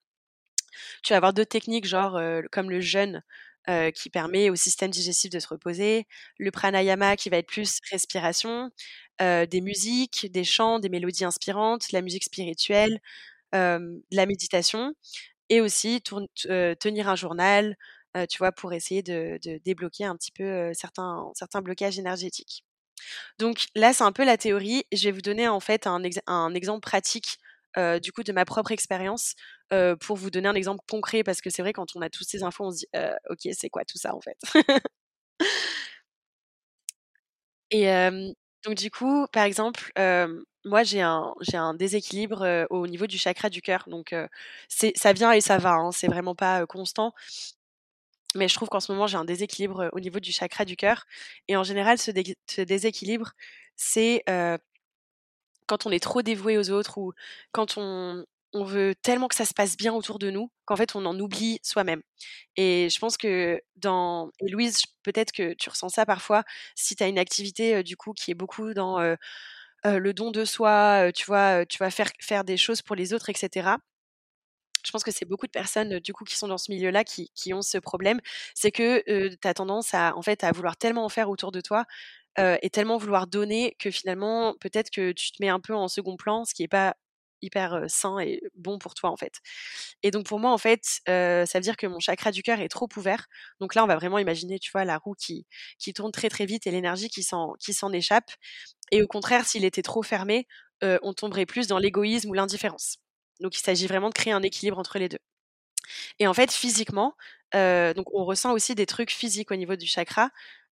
Tu vas avoir d'autres techniques, genre comme le jeûne, qui permet au système digestif de se reposer, le pranayama qui va être plus respiration, des musiques, des chants, des mélodies inspirantes, la musique spirituelle, la méditation, et aussi tenir un journal, tu vois, pour essayer de, débloquer un petit peu certains blocages énergétiques. Donc là, c'est un peu la théorie. Je vais vous donner en fait un, exemple pratique du coup de ma propre expérience pour vous donner un exemple concret parce que c'est vrai quand on a toutes ces infos, on se dit ok, c'est quoi tout ça en fait? Et donc du coup, par exemple, moi j'ai un, déséquilibre au niveau du chakra du cœur. Donc ça vient et ça va, hein, c'est vraiment pas constant. Mais je trouve qu'en ce moment, j'ai un déséquilibre au niveau du chakra du cœur. Et en général, ce, déséquilibre, c'est quand on est trop dévoué aux autres ou quand on, on veut tellement que ça se passe bien autour de nous qu'en fait, on en oublie soi-même. Et je pense que dans... Et Louise, peut-être que tu ressens ça parfois si tu as une activité du coup qui est beaucoup dans le don de soi, tu vois, tu vas faire, faire des choses pour les autres, etc je pense que c'est beaucoup de personnes, du coup, qui sont dans ce milieu-là qui ont ce problème. C'est que, tu as tendance à, en fait, à vouloir tellement en faire autour de toi, et tellement vouloir donner que finalement, peut-être que tu te mets un peu en second plan, ce qui est pas hyper, sain et bon pour toi, en fait. Et donc pour moi, en fait, ça veut dire que mon chakra du cœur est trop ouvert. Donc là, on va vraiment imaginer, tu vois, la roue qui tourne très, très vite et l'énergie qui s'en échappe. Et au contraire, s'il était trop fermé, on tomberait plus dans l'égoïsme ou l'indifférence. Donc il s'agit vraiment de créer un équilibre entre les deux. Et en fait, physiquement, donc on ressent aussi des trucs physiques au niveau du chakra.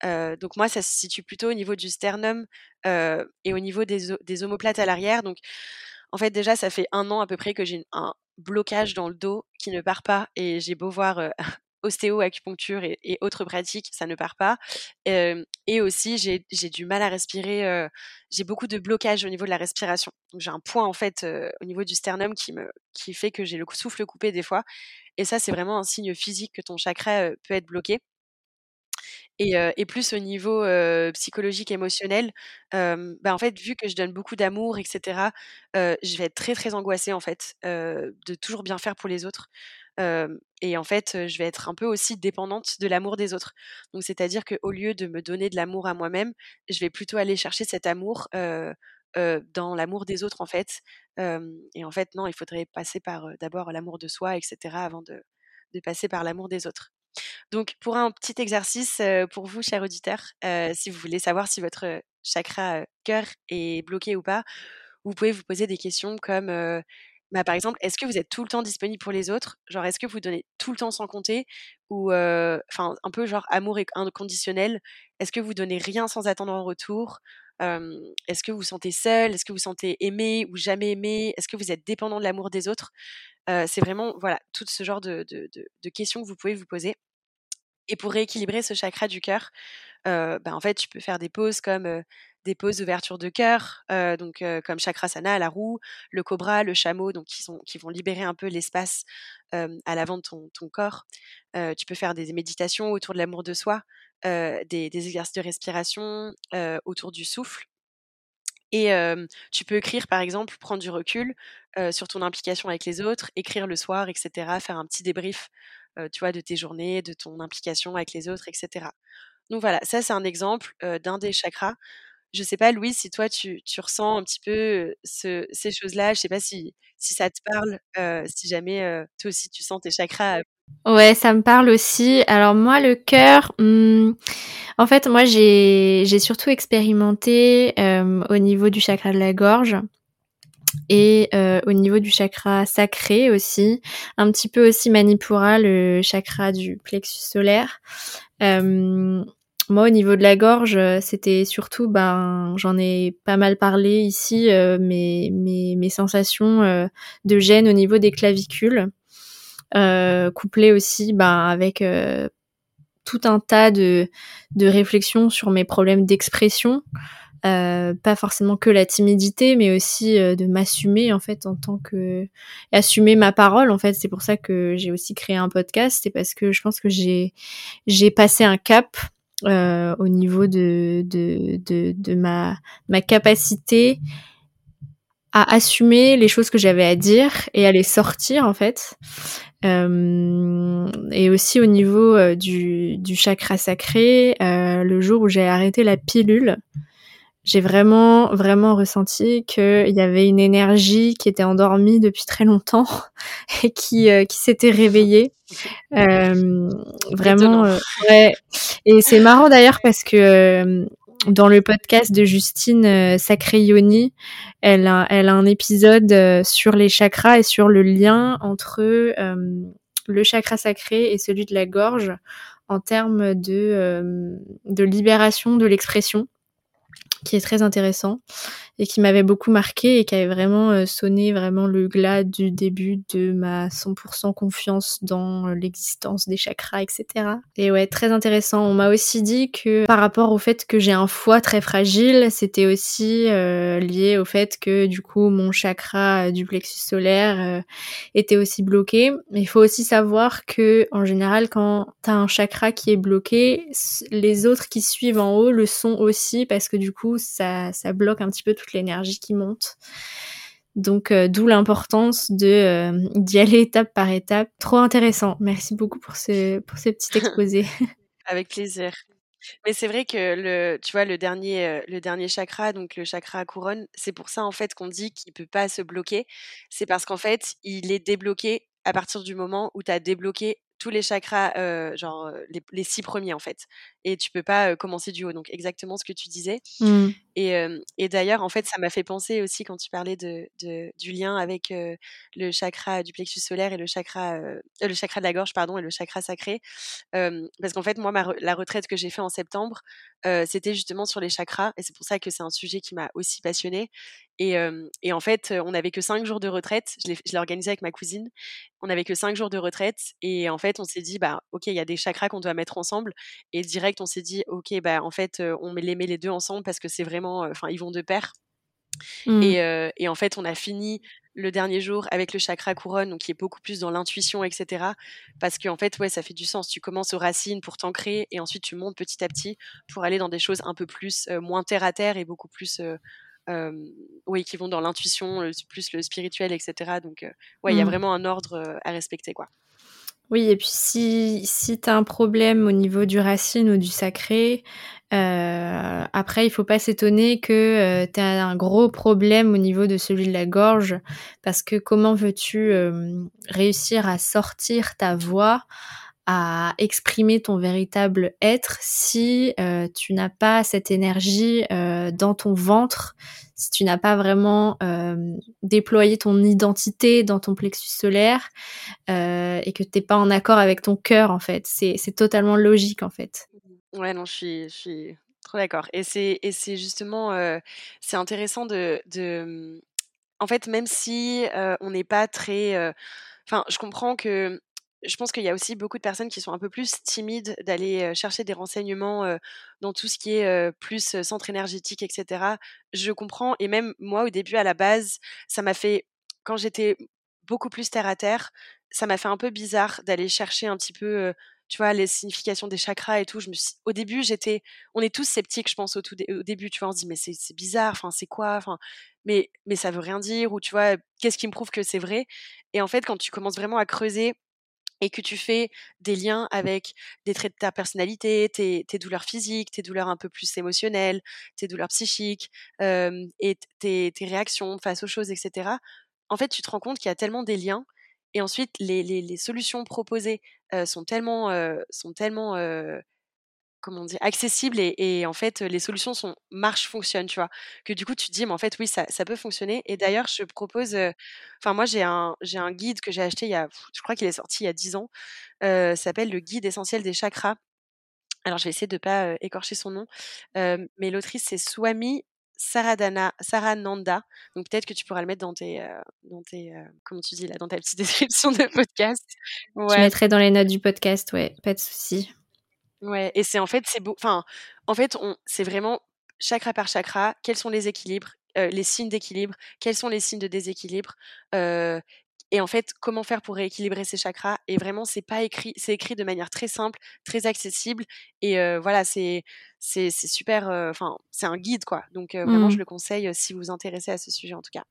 donc moi, ça se situe plutôt au niveau du sternum et au niveau des, des omoplates à l'arrière. Donc en fait, déjà, ça fait un an à peu près que j'ai un blocage dans le dos qui ne part pas et j'ai beau voir ostéo, acupuncture et, autres pratiques, ça ne part pas. et aussi, j'ai du mal à respirer. j'ai beaucoup de blocage au niveau de la respiration. J'ai un point en fait au niveau du sternum qui me qui fait que j'ai le souffle coupé des fois. Et ça, c'est vraiment un signe physique que ton chakra peut être bloqué. Et, plus au niveau psychologique, émotionnel, bah, en fait, vu que je donne beaucoup d'amour, etc., je vais être très, très angoissée, en fait, de toujours bien faire pour les autres et en fait, je vais être un peu aussi dépendante de l'amour des autres. Donc, c'est-à-dire qu'au lieu de me donner de l'amour à moi-même, je vais plutôt aller chercher cet amour dans l'amour des autres, en fait. et en fait, non, il faudrait passer par d'abord l'amour de soi, etc., avant de, de passer par l'amour des autres. Donc, pour un petit exercice pour vous, chers auditeurs, si vous voulez savoir si votre chakra cœur est bloqué ou pas, vous pouvez vous poser des questions comme bah, par exemple, est-ce que vous êtes tout le temps disponible pour les autres? Genre, est-ce que vous donnez tout le temps sans compter? Ou, enfin, un peu genre amour inconditionnel Est-ce que vous donnez rien sans attendre en retour? Est-ce que vous vous sentez seul? Est-ce que vous vous sentez aimé ou jamais aimé? Est-ce que vous êtes dépendant de l'amour des autres? C'est vraiment, voilà, tout ce genre de, questions que vous pouvez vous poser. Et pour rééquilibrer ce chakra du cœur, bah, en fait, tu peux faire des pauses comme des poses d'ouverture de cœur, donc comme Chakrasana, la roue, le cobra, le chameau, qui vont libérer un peu l'espace à l'avant de ton, corps. tu peux faire des méditations autour de l'amour de soi, des, exercices de respiration autour du souffle. Et tu peux écrire, par exemple, prendre du recul sur ton implication avec les autres, écrire le soir, etc., faire un petit débrief, tu vois, de tes journées, de ton implication avec les autres, etc. Donc voilà, ça c'est un exemple d'un des chakras. Je sais pas, Louise, si toi tu, ressens un petit peu ces choses-là. Je sais pas si, si ça te parle, si jamais toi aussi tu sens tes chakras. Ouais, ça me parle aussi. Alors moi, le cœur, mmh, en fait, moi j'ai surtout expérimenté au niveau du chakra de la gorge et au niveau du chakra sacré aussi, un petit peu aussi Manipura, le chakra du plexus solaire. Moi, au niveau de la gorge, euh, c'était surtout, ben, j'en ai pas mal parlé ici, euh, mes, mes, mes, sensations euh, de gêne au niveau des clavicules, euh, couplées aussi, ben, avec tout un tas de, de réflexions sur mes problèmes d'expression. pas forcément que la timidité, mais aussi de m'assumer en fait en tant que assumer ma parole. En fait, c'est pour ça que j'ai aussi créé un podcast. C'est parce que je pense que j'ai j'ai passé un cap euh, au niveau de, ma, capacité à assumer les choses que j'avais à dire et à les sortir en fait. Euh, et aussi au niveau euh, du, du chakra sacré, le jour où j'ai arrêté la pilule, j'ai vraiment vraiment ressenti qu'il y avait une énergie qui était endormie depuis très longtemps et qui euh, qui s'était réveillée. Euh, vraiment euh, ouais. Et c'est marrant d'ailleurs parce que euh, dans le podcast de Justine Sacré Yoni, elle a, elle a un épisode sur les chakras et sur le lien entre le chakra sacré et celui de la gorge en termes de, de libération de l'expression qui est très intéressant et qui m'avait beaucoup marqué et qui avait vraiment euh, sonné vraiment le glas du début de ma 100% confiance dans euh, l'existence des chakras, etc. Et ouais, très intéressant. On m'a aussi dit que par rapport au fait que j'ai un foie très fragile, c'était aussi euh, lié au fait que du coup mon chakra du plexus solaire était aussi bloqué. Mais il faut aussi savoir que en général, quand t'as un chakra qui est bloqué, les autres qui suivent en haut le sont aussi parce que du coup ça, ça bloque un petit peu tout l'énergie qui monte. Donc, d'où l'importance de d'y aller étape par étape. Trop intéressant. Merci beaucoup pour ce pour ce petit exposé. Avec plaisir. Mais c'est vrai que le tu vois le dernier, le dernier chakra, donc le chakra couronne, c'est pour ça en fait qu'on dit qu'il peut pas se bloquer. C'est parce qu'en fait, il est débloqué à partir du moment où tu as débloqué tous les chakras, genre les, les, six premiers en fait. Et tu peux pas commencer du haut. Donc exactement ce que tu disais. Mmh. Et, d'ailleurs, en fait, ça m'a fait penser aussi quand tu parlais du lien avec le chakra du plexus solaire et le chakra, le chakra de la gorge, pardon, et le chakra sacré. parce qu'en fait, moi, la retraite que j'ai fait en septembre, c'était justement sur les chakras. Et c'est pour ça que c'est un sujet qui m'a aussi passionnée. Et, et, en fait, on n'avait que cinq jours de retraite. Je l'ai organisé avec ma cousine. On n'avait que cinq jours de retraite. Et en fait, on s'est dit, bah, OK, il y a des chakras qu'on doit mettre ensemble. Et direct, on s'est dit, OK, bah, en fait, on les met les deux ensemble parce que c'est vraiment, enfin, ils vont de pair. Mmh. Et, et, en fait, on a fini le dernier jour avec le chakra couronne, donc qui est beaucoup plus dans l'intuition, etc. Parce qu'en fait, ouais, ça fait du sens. Tu commences aux racines pour t'ancrer et ensuite tu montes petit à petit pour aller dans des choses un peu plus, moins terre à terre et beaucoup plus oui, qui vont dans l'intuition, plus le spirituel, etc. Donc, ouais, il y a mmh. vraiment un ordre à respecter, quoi. Oui, et puis si, si tu un problème au niveau du racine ou du sacré, euh, après, il faut pas s'étonner que tu as un gros problème au niveau de celui de la gorge, parce que comment veux-tu réussir à sortir ta voix à exprimer ton véritable être si euh, tu n'as pas cette énergie euh, dans ton ventre, si tu n'as pas vraiment euh, déployé ton identité dans ton plexus solaire et que tu n'es pas en accord avec ton cœur en fait. C'est totalement logique en fait. Ouais, non, je suis, je suis trop d'accord. Et c'est justement, c'est intéressant de, de, En fait, même si on n'est pas très... Enfin, je comprends que je pense qu'il y a aussi beaucoup de personnes qui sont un peu plus timides d'aller chercher des renseignements dans tout ce qui est plus centre énergétique, etc. Je comprends. Et même moi, au début, à la base, ça m'a fait, quand j'étais beaucoup plus terre à terre, ça m'a fait un peu bizarre d'aller chercher un petit peu, tu vois, les significations des chakras et tout. Je me au début, j'étais, on est tous sceptiques, je pense, au, tout au début, tu vois, on se dit, mais c'est bizarre, enfin, c'est quoi, enfin, mais, mais ça veut rien dire, ou tu vois, qu'est-ce qui me prouve que c'est vrai? Et en fait, quand tu commences vraiment à creuser, et que tu fais des liens avec des traits de ta personnalité, tes, douleurs physiques, tes douleurs un peu plus émotionnelles, tes douleurs psychiques et tes, réactions face aux choses, etc. En fait, tu te rends compte qu'il y a tellement des liens et ensuite les, solutions proposées sont tellement, sont tellement comment dire, accessible et, en fait les solutions sont marchent, fonctionnent, tu vois? Que du coup tu te dis mais en fait oui ça, ça peut fonctionner. Et d'ailleurs je propose, enfin moi j'ai un j'ai un guide que j'ai acheté il y a, je crois qu'il est sorti il y a 10 ans, euh, s'appelle le guide essentiel des chakras. Alors je vais essayer de pas écorcher son nom, mais l'autrice c'est Swami Saradana, Sarananda. Donc peut-être que tu pourras le mettre dans tes, dans tes, comment tu dis là, dans ta petite description de podcast. Ouais. Je mettrai dans les notes du podcast, ouais, pas de souci. Ouais, et c'est en fait, c'est beau. Enfin, en fait, on, c'est vraiment chakra par chakra. Quels sont les équilibres, les signes d'équilibre Quels sont les signes de déséquilibre Et en fait, comment faire pour rééquilibrer ces chakras Et vraiment, c'est pas écrit, c'est écrit de manière très simple, très accessible. Et voilà, c'est c'est super. Enfin, c'est un guide quoi. Donc vraiment, je mmh. le conseille si vous vous intéressez à ce sujet en tout cas.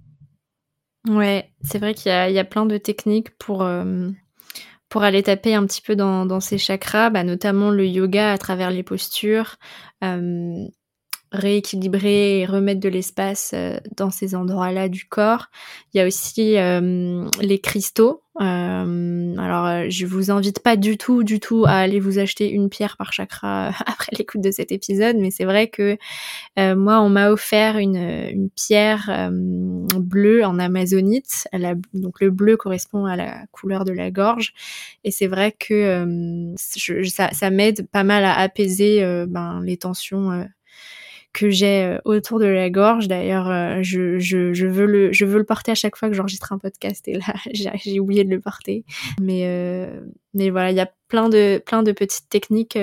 Ouais, c'est vrai qu'il y, y a, plein de techniques pour pour aller taper un petit peu dans, ces chakras, bah, notamment le yoga à travers les postures, euh, rééquilibrer et remettre de l'espace euh, dans ces endroits-là du corps. Il y a aussi euh, les cristaux. Euh, alors, je vous invite pas du tout, du tout à aller vous acheter une pierre par chakra après l'écoute de cet épisode, mais c'est vrai que moi, on m'a offert une, pierre bleue en amazonite. donc, le bleu correspond à la couleur de la gorge, et c'est vrai que ça, ça m'aide pas mal à apaiser ben, les tensions que j'ai euh, autour de la gorge. D'ailleurs, euh, je, je, je, veux le, je veux le porter à chaque fois que j'enregistre un podcast et là, j'ai oublié de le porter. Mais, euh, mais voilà, il y a plein de, plein de petites techniques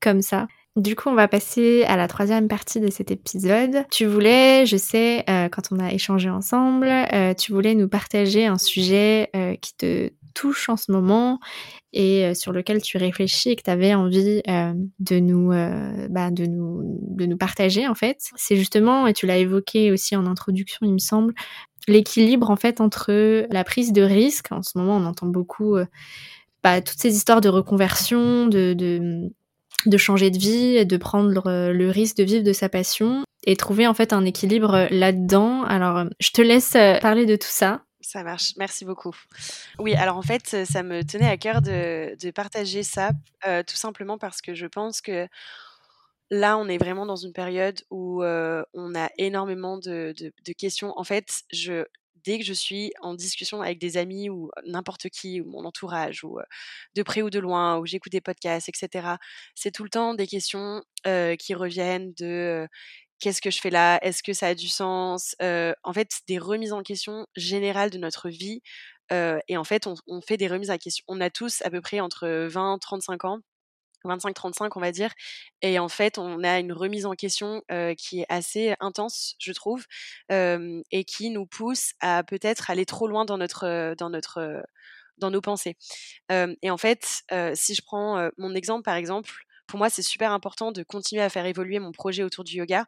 comme ça. Du coup, on va passer à la troisième partie de cet épisode. Tu voulais, je sais, quand on a échangé ensemble, tu voulais nous partager un sujet qui te touche en ce moment et euh, sur lequel tu réfléchis et que tu avais envie euh, de, nous, euh, bah, de, nous, de nous partager en fait. C'est justement, et tu l'as évoqué aussi en introduction il me semble, l'équilibre en fait entre la prise de risque. En ce moment, on entend beaucoup bah, toutes ces histoires de reconversion, de, de, de changer de vie, de prendre le risque de vivre de sa passion et trouver en fait un équilibre là-dedans. Alors, je te laisse parler de tout ça. Ça marche, merci beaucoup. Oui, alors en fait, ça me tenait à cœur de, partager ça, tout simplement parce que je pense que là, on est vraiment dans une période où on a énormément de, questions. En fait, je, dès que je suis en discussion avec des amis ou n'importe qui, ou mon entourage, ou de près ou de loin, ou j'écoute des podcasts, etc., c'est tout le temps des questions qui reviennent de qu'est-ce que je fais là? Est-ce que ça a du sens? En fait, des remises en question générales de notre vie. et en fait, on, fait des remises en question. On a tous à peu près entre 20 35 ans 25-35 on va dire. Et en fait, on a une remise en question qui est assez intense, je trouve, et qui nous pousse à peut-être aller trop loin dans notre dans notre dans nos pensées. et en fait, si je prends mon exemple par exemple, pour moi, c'est super important de continuer à faire évoluer mon projet autour du yoga.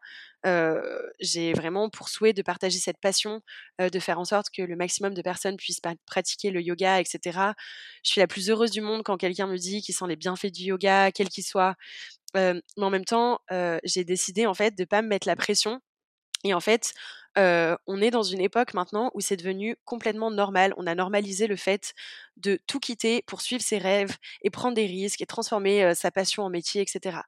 j'ai vraiment pour souhait de partager cette passion, de faire en sorte que le maximum de personnes puissent pratiquer le yoga, etc. Je suis la plus heureuse du monde quand quelqu'un me dit qu'il sent les bienfaits du yoga, quel qu'il soit. mais en même temps, j'ai décidé en fait de pas me mettre la pression. Et en fait, on est dans une époque maintenant où c'est devenu complètement normal. On a normalisé le fait de tout quitter pour suivre ses rêves et prendre des risques et transformer sa passion en métier, etc.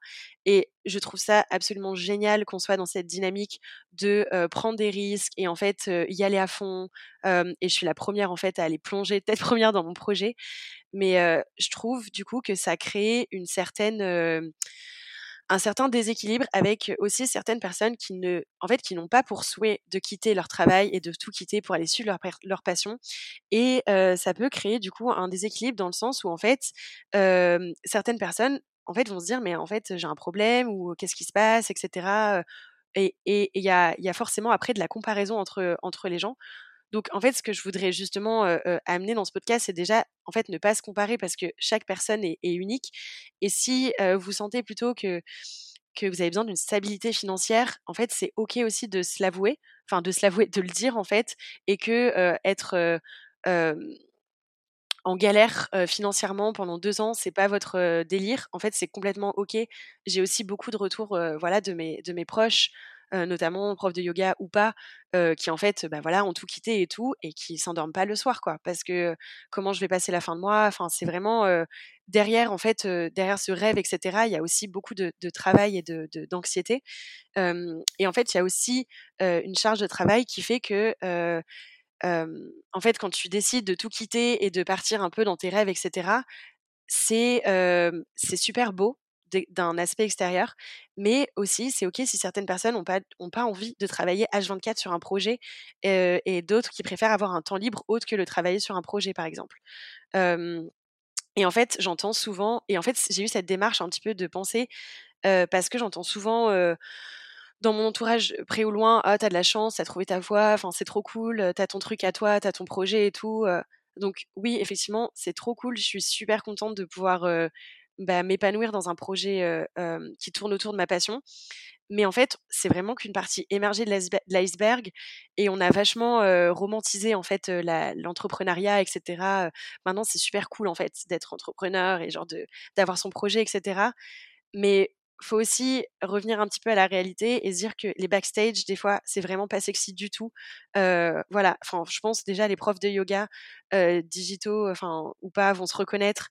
Et je trouve ça absolument génial qu'on soit dans cette dynamique de prendre des risques et en fait y aller à fond. et je suis la première en fait à aller plonger tête première dans mon projet. Mais je trouve du coup que ça crée une certaine un certain déséquilibre avec aussi certaines personnes qui ne, en fait, qui n'ont pas pour souhait de quitter leur travail et de tout quitter pour aller suivre leur, leur passion. Et ça peut créer du coup un déséquilibre dans le sens où en fait, certaines personnes en fait vont se dire mais en fait j'ai un problème ou qu'est-ce qui se passe, etc. Et il y, a, y a forcément après de la comparaison entre, entre les gens. Donc, en fait, ce que je voudrais justement amener dans ce podcast, c'est déjà, en fait, ne pas se comparer parce que chaque personne est, unique. Et si vous sentez plutôt que, vous avez besoin d'une stabilité financière, en fait, c'est OK aussi de se l'avouer, enfin, de se l'avouer, de le dire, en fait, et que être en galère financièrement pendant deux ans, c'est pas votre délire. En fait, c'est complètement OK. J'ai aussi beaucoup de retours voilà, de mes proches notamment prof de yoga ou pas, qui en fait, bah voilà, ont tout quitté et tout, et qui s'endorment pas le soir, quoi. Parce que comment je vais passer la fin de mois? Enfin, c'est vraiment derrière, en fait, derrière ce rêve, etc. Il y a aussi beaucoup de, travail et de d'anxiété. et en fait, il y a aussi une charge de travail qui fait que en fait, quand tu décides de tout quitter et de partir un peu dans tes rêves, etc., c'est c'est super beau d'un aspect extérieur, mais aussi c'est ok si certaines personnes n'ont pas, envie de travailler H24 sur un projet et d'autres qui préfèrent avoir un temps libre autre que le travailler sur un projet par exemple. et en fait, j'entends souvent, et en fait, j'ai eu cette démarche un petit peu de penser, parce que j'entends souvent dans mon entourage, près ou loin, ah, t'as de la chance, t'as trouvé ta voie, enfin, c'est trop cool, t'as ton truc à toi, t'as ton projet et tout. Donc, oui, effectivement, c'est trop cool. Je suis super contente de pouvoir bah, m'épanouir dans un projet qui tourne autour de ma passion. Mais en fait, c'est vraiment qu'une partie émergée de l'iceberg et on a vachement romantisé en fait l'entrepreneuriat, etc. Maintenant, c'est super cool en fait d'être entrepreneur et genre d'avoir son projet, etc. Mais faut aussi revenir un petit peu à la réalité et se dire que les backstage, des fois, c'est vraiment pas sexy du tout. voilà, enfin, je pense déjà les profs de yoga digitaux, enfin ou pas, vont se reconnaître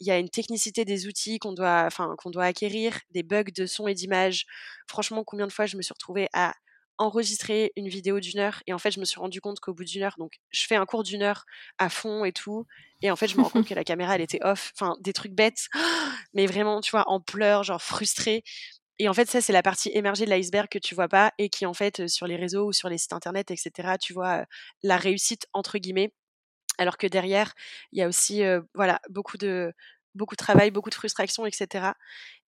il y a une technicité des outils qu'on doit, enfin, qu'on doit acquérir, des bugs de son et d'image. Franchement, combien de fois je me suis retrouvée à enregistrer une vidéo d'une heure et en fait je me suis rendu compte qu'au bout d'une heure donc je fais un cours d'une heure à fond et tout et en fait je me rends compte que la caméra elle était off enfin des trucs bêtes mais vraiment tu vois en pleurs genre frustrée et en fait ça c'est la partie émergée de l'iceberg que tu vois pas et qui en fait sur les réseaux ou sur les sites internet etc tu vois la réussite entre guillemets alors que derrière, il y a aussi voilà, beaucoup, de, beaucoup de travail, beaucoup de frustration, etc.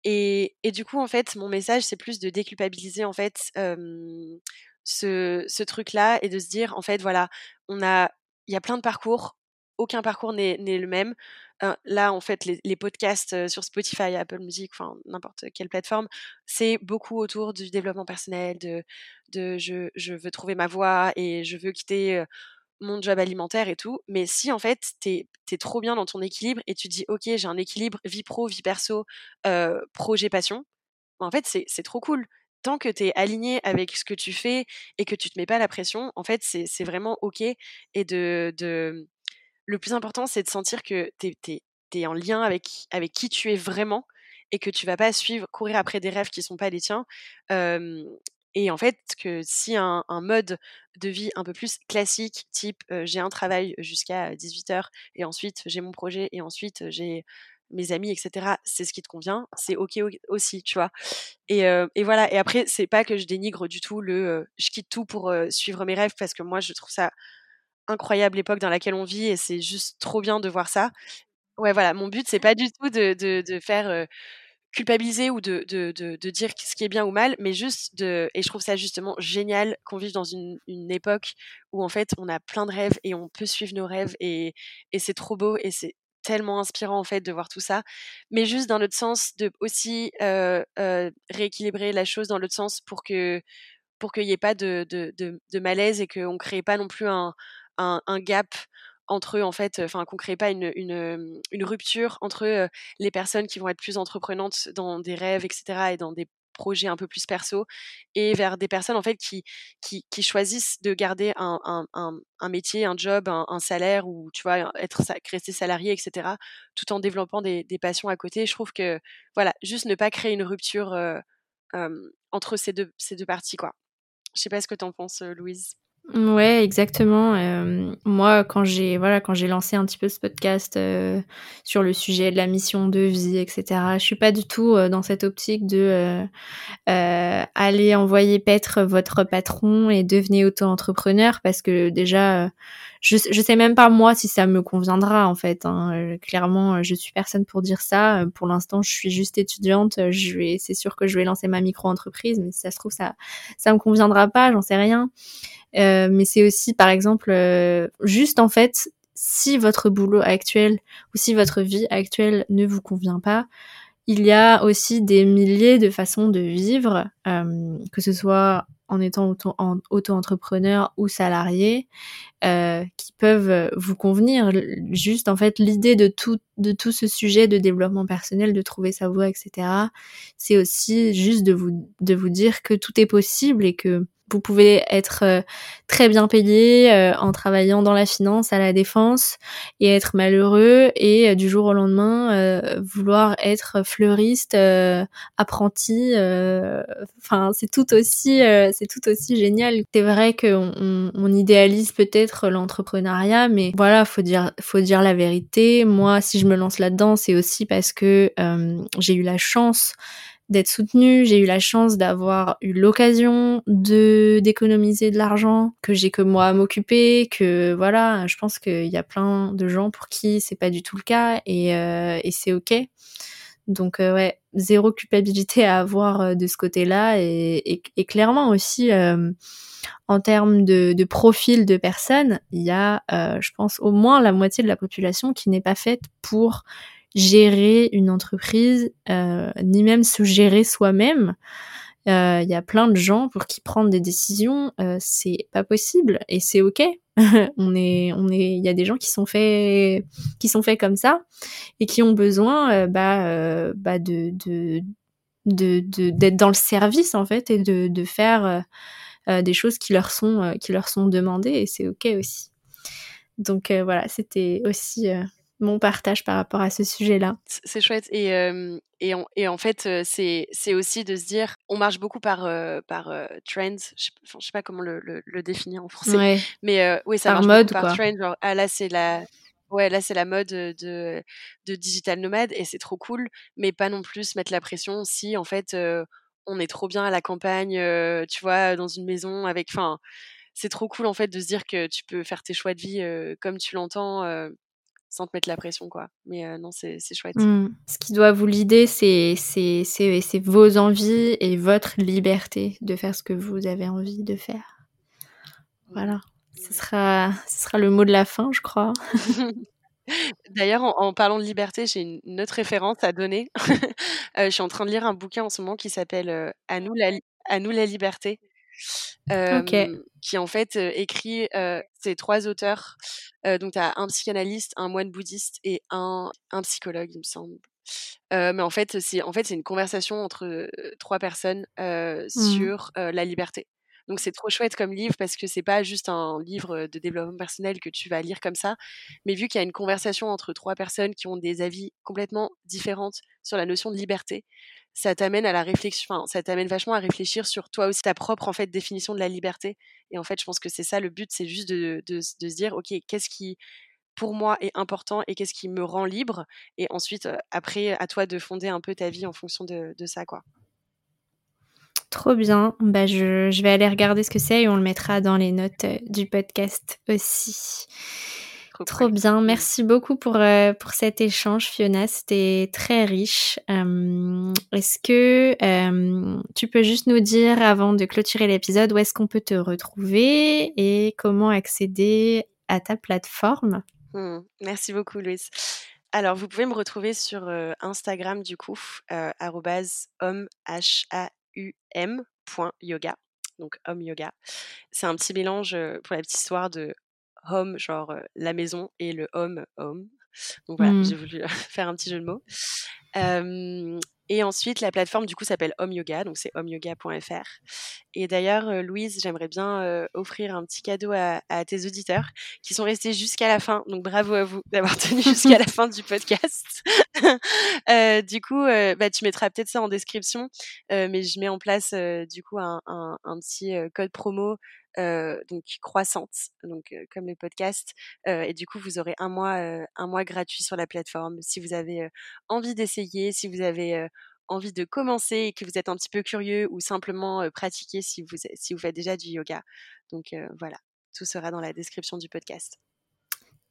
Et, et du coup, en fait, mon message, c'est plus de déculpabiliser en fait ce, ce truc-là et de se dire, en fait, voilà, on a, il y a plein de parcours aucun parcours n'est le même. là, en fait, les, podcasts sur Spotify, Apple Music, enfin n'importe quelle plateforme, c'est beaucoup autour du développement personnel, de, de je, je, veux trouver ma voie et je veux quitter mon job alimentaire et tout. Mais si en fait, tu es, trop bien dans ton équilibre et tu dis, OK, j'ai un équilibre vie pro, vie perso, projet, passion, bah, en fait, c'est trop cool. Tant que tu es aligné avec ce que tu fais et que tu te mets pas la pression, en fait, c'est vraiment OK. Et de, de... le plus important, c'est de sentir que tu es, en lien avec, avec qui tu es vraiment et que tu vas pas suivre, courir après des rêves qui sont pas les tiens. Et en fait, que si un, mode de vie un peu plus classique, type j'ai un travail jusqu'à 18h et ensuite j'ai mon projet et ensuite j'ai mes amis, etc., c'est ce qui te convient, c'est OK aussi, tu vois? Et, voilà. Et après, c'est pas que je dénigre du tout le je quitte tout pour suivre mes rêves parce que moi, je trouve ça incroyable l'époque dans laquelle on vit et c'est juste trop bien de voir ça. Ouais, voilà. Mon but, c'est pas du tout de, de faire culpabiliser ou de, de, de, dire ce qui est bien ou mal, mais juste de. Et je trouve ça justement génial qu'on vive dans une, une, époque où en fait on a plein de rêves et on peut suivre nos rêves et, et c'est trop beau et c'est tellement inspirant en fait de voir tout ça. Mais juste dans l'autre sens, de aussi euh, euh, rééquilibrer la chose dans l'autre sens pour que pour qu'il n'y ait pas de, de, malaise et qu'on ne crée pas non plus un, un gap entre eux en fait, enfin qu'on crée pas une, une, rupture entre les personnes qui vont être plus entreprenantes dans des rêves, etc. et dans des projets un peu plus perso et vers des personnes en fait qui, qui, qui choisissent de garder un, un, métier, un job, un, salaire ou tu vois être rester salarié, etc. tout en développant des, des, passions à côté. Je trouve que voilà, juste ne pas créer une rupture entre ces deux, ces deux parties quoi. Je sais pas ce que tu en penses, Louise. Ouais, exactement. Euh, moi, quand j'ai voilà, quand j'ai lancé un petit peu ce podcast euh, sur le sujet de la mission de vie, etc. Je suis pas du tout euh, dans cette optique de aller envoyer paître votre patron et devenir auto-entrepreneur parce que déjà, je je sais même pas moi si ça me conviendra en fait. Hein. Clairement, je suis personne pour dire ça. Pour l'instant, je suis juste étudiante. Je vais, c'est sûr que je vais lancer ma micro-entreprise, mais si ça se trouve ça ça me conviendra pas, j'en sais rien. Euh, mais c'est aussi, par exemple, euh, juste en fait, si votre boulot actuel ou si votre vie actuelle ne vous convient pas, il y a aussi des milliers de façons de vivre, euh, que ce soit en étant auto-entrepreneur ou salarié, euh, qui peuvent vous convenir. Juste en fait, l'idée de tout ce sujet de développement personnel, de trouver sa voie, etc. C'est aussi juste de vous dire que tout est possible et que vous pouvez être euh, très bien payé euh, en travaillant dans la finance à la défense et être malheureux et euh, du jour au lendemain vouloir être fleuriste, apprenti. Enfin, c'est tout aussi, c'est tout aussi génial. C'est vrai qu'on on, idéalise peut-être l'entrepreneuriat, mais voilà, faut dire, faut dire la vérité. Moi, si je me lance là-dedans, c'est aussi parce que j'ai eu la chance d'être soutenue. J'ai eu la chance d'avoir eu l'occasion de d'économiser de l'argent, que j'ai que moi à m'occuper, que voilà, je pense qu'il y a plein de gens pour qui c'est pas du tout le cas et, euh, et c'est ok. Donc euh, ouais, zéro culpabilité à avoir euh, de ce côté-là et, et, clairement aussi en termes de, de, profil de personnes, il y a, je pense, au moins la moitié de la population qui n'est pas faite pour gérer une entreprise, euh, ni même se gérer soi-même. Il euh, y a plein de gens pour qui prendre des décisions, euh, c'est pas possible et c'est ok. on est, on est, il y a des gens qui sont faits, qui sont faits comme ça et qui ont besoin, bah, bah de, de, de, d'être dans le service en fait et de, de faire des choses qui leur sont, qui leur sont demandées et c'est ok aussi. Donc voilà, c'était aussi mon partage par rapport à ce sujet-là. C'est chouette. Et, et, en, et, en, fait, c'est, c'est aussi de se dire, on marche beaucoup par, par trends. Je ne sais pas comment le, le, définir en français. Mais oui, ça par marche mode, par trend. ah, là, c'est la. Ouais, là, c'est la mode de, de digital nomade et c'est trop cool, mais pas non plus mettre la pression si, en fait, on est trop bien à la campagne, tu vois, dans une maison avec. Enfin, c'est trop cool, en fait, de se dire que tu peux faire tes choix de vie comme tu l'entends sans te mettre la pression, quoi. Mais non, c'est chouette. Mmh. Ce qui doit vous l'idée, c'est vos envies et votre liberté de faire ce que vous avez envie de faire. Voilà. ce sera, ce sera le mot de la fin, je crois. D'ailleurs, en, parlant de liberté, j'ai une, autre référence à donner. je suis en train de lire un bouquin en ce moment qui s'appelle à, nous la, à nous la liberté qui en fait écrit ces trois auteurs. donc, tu as un psychanalyste, un moine bouddhiste et un, un psychologue, il me semble. mais en fait, c'est en fait, une conversation entre trois personnes mmh. sur la liberté. Donc c'est trop chouette comme livre parce que c'est pas juste un livre de développement personnel que tu vas lire comme ça, mais vu qu'il y a une conversation entre trois personnes qui ont des avis complètement différents sur la notion de liberté, ça t'amène à la réflexion, ça t'amène vachement à réfléchir sur toi aussi ta propre en fait définition de la liberté. Et en fait, je pense que c'est ça le but, c'est juste de, se dire, ok, qu'est-ce qui pour moi est important et qu'est-ce qui me rend libre? Et ensuite, après, à toi de fonder un peu ta vie en fonction de, ça, quoi. Trop bien. Bah, je, je, vais aller regarder ce que c'est et on le mettra dans les notes du podcast aussi. Trop, bien. Merci beaucoup pour, euh, pour cet échange, Fiona. C'était très riche. Euh, est-ce que euh, tu peux juste nous dire, avant de clôturer l'épisode, où est-ce qu'on peut te retrouver et comment accéder à ta plateforme? Mmh. Merci beaucoup, Louise. Alors, vous pouvez me retrouver sur Instagram, du coup, homme, H-A-U-M, yoga. Donc, homme yoga. C'est un petit mélange, pour la petite histoire, de home, genre la maison, et le home, home. Donc voilà, mmh. j'ai voulu faire un petit jeu de mots. Et ensuite, la plateforme, du coup, s'appelle Home Yoga, donc c'est homeyoga.fr. Et d'ailleurs, euh, Louise, j'aimerais bien euh, offrir un petit cadeau à, tes auditeurs qui sont restés jusqu'à la fin. Donc bravo à vous d'avoir tenu jusqu'à la fin du podcast. Euh, du coup, bah, tu mettras peut-être ça en description, mais je mets en place du coup un, petit code promo donc croissante, donc comme le podcast. et du coup, vous aurez un mois, un mois gratuit sur la plateforme. Si vous avez envie d'essayer, si vous avez envie de commencer et que vous êtes un petit peu curieux ou simplement pratiquer si vous, si vous faites déjà du yoga. Donc voilà, tout sera dans la description du podcast.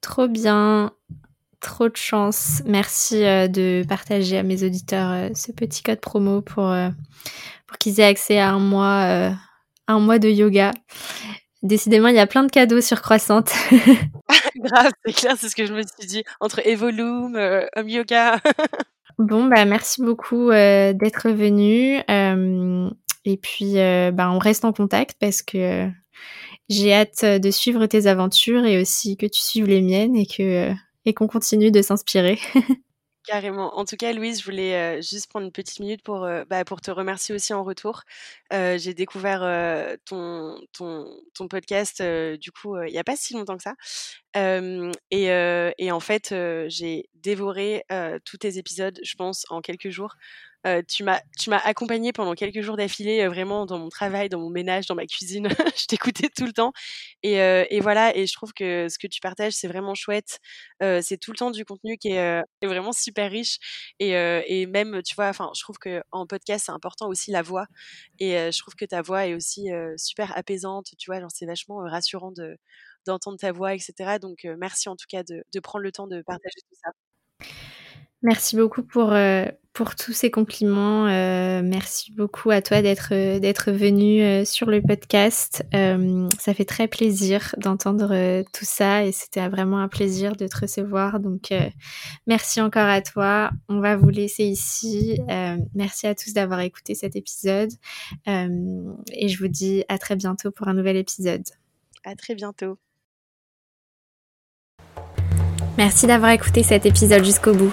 Trop bien, trop de chance. Merci de partager à mes auditeurs ce petit code promo pour, pour qu'ils aient accès à un mois, un mois de yoga. Décidément, il y a plein de cadeaux sur Croissante. Grave, c'est clair, c'est ce que je me suis dit. Entre Evolume, Home Yoga. Bon, bah merci beaucoup euh, d'être venu. Euh, et puis, euh, bah, on reste en contact parce que j'ai hâte de suivre tes aventures et aussi que tu suives les miennes et que et qu'on continue de s'inspirer. Carrément. En tout cas, Louise, je voulais juste prendre une petite minute pour, bah, pour te remercier aussi en retour. j'ai découvert ton, podcast, du coup, il n'y a pas si longtemps que ça. Et, en fait, j'ai dévoré tous tes épisodes, je pense, en quelques jours m'as tu m'as accompagné pendant quelques jours d'affilée vraiment dans mon travail, dans mon ménage, dans ma cuisine. je t'écoutais tout le temps et, et, voilà et je trouve que ce que tu partages c'est vraiment chouette. c'est tout le temps du contenu qui est, vraiment super riche et, et même tu vois enfin je trouve que en podcast c'est important aussi la voix et je trouve que ta voix est aussi super apaisante. Tu vois genre c'est vachement rassurant de d'entendre ta voix etc. Donc merci en tout cas de, de prendre le temps de partager tout ça. Merci beaucoup pour, euh, pour tous ces compliments. Euh, merci beaucoup à toi d'être d'être venu euh, sur le podcast. ça fait très plaisir d'entendre tout ça et c'était vraiment un plaisir de te recevoir. Donc merci encore à toi. On va vous laisser ici. merci à tous d'avoir écouté cet épisode et je vous dis à très bientôt pour un nouvel épisode. À très bientôt. Merci d'avoir écouté cet épisode jusqu'au bout.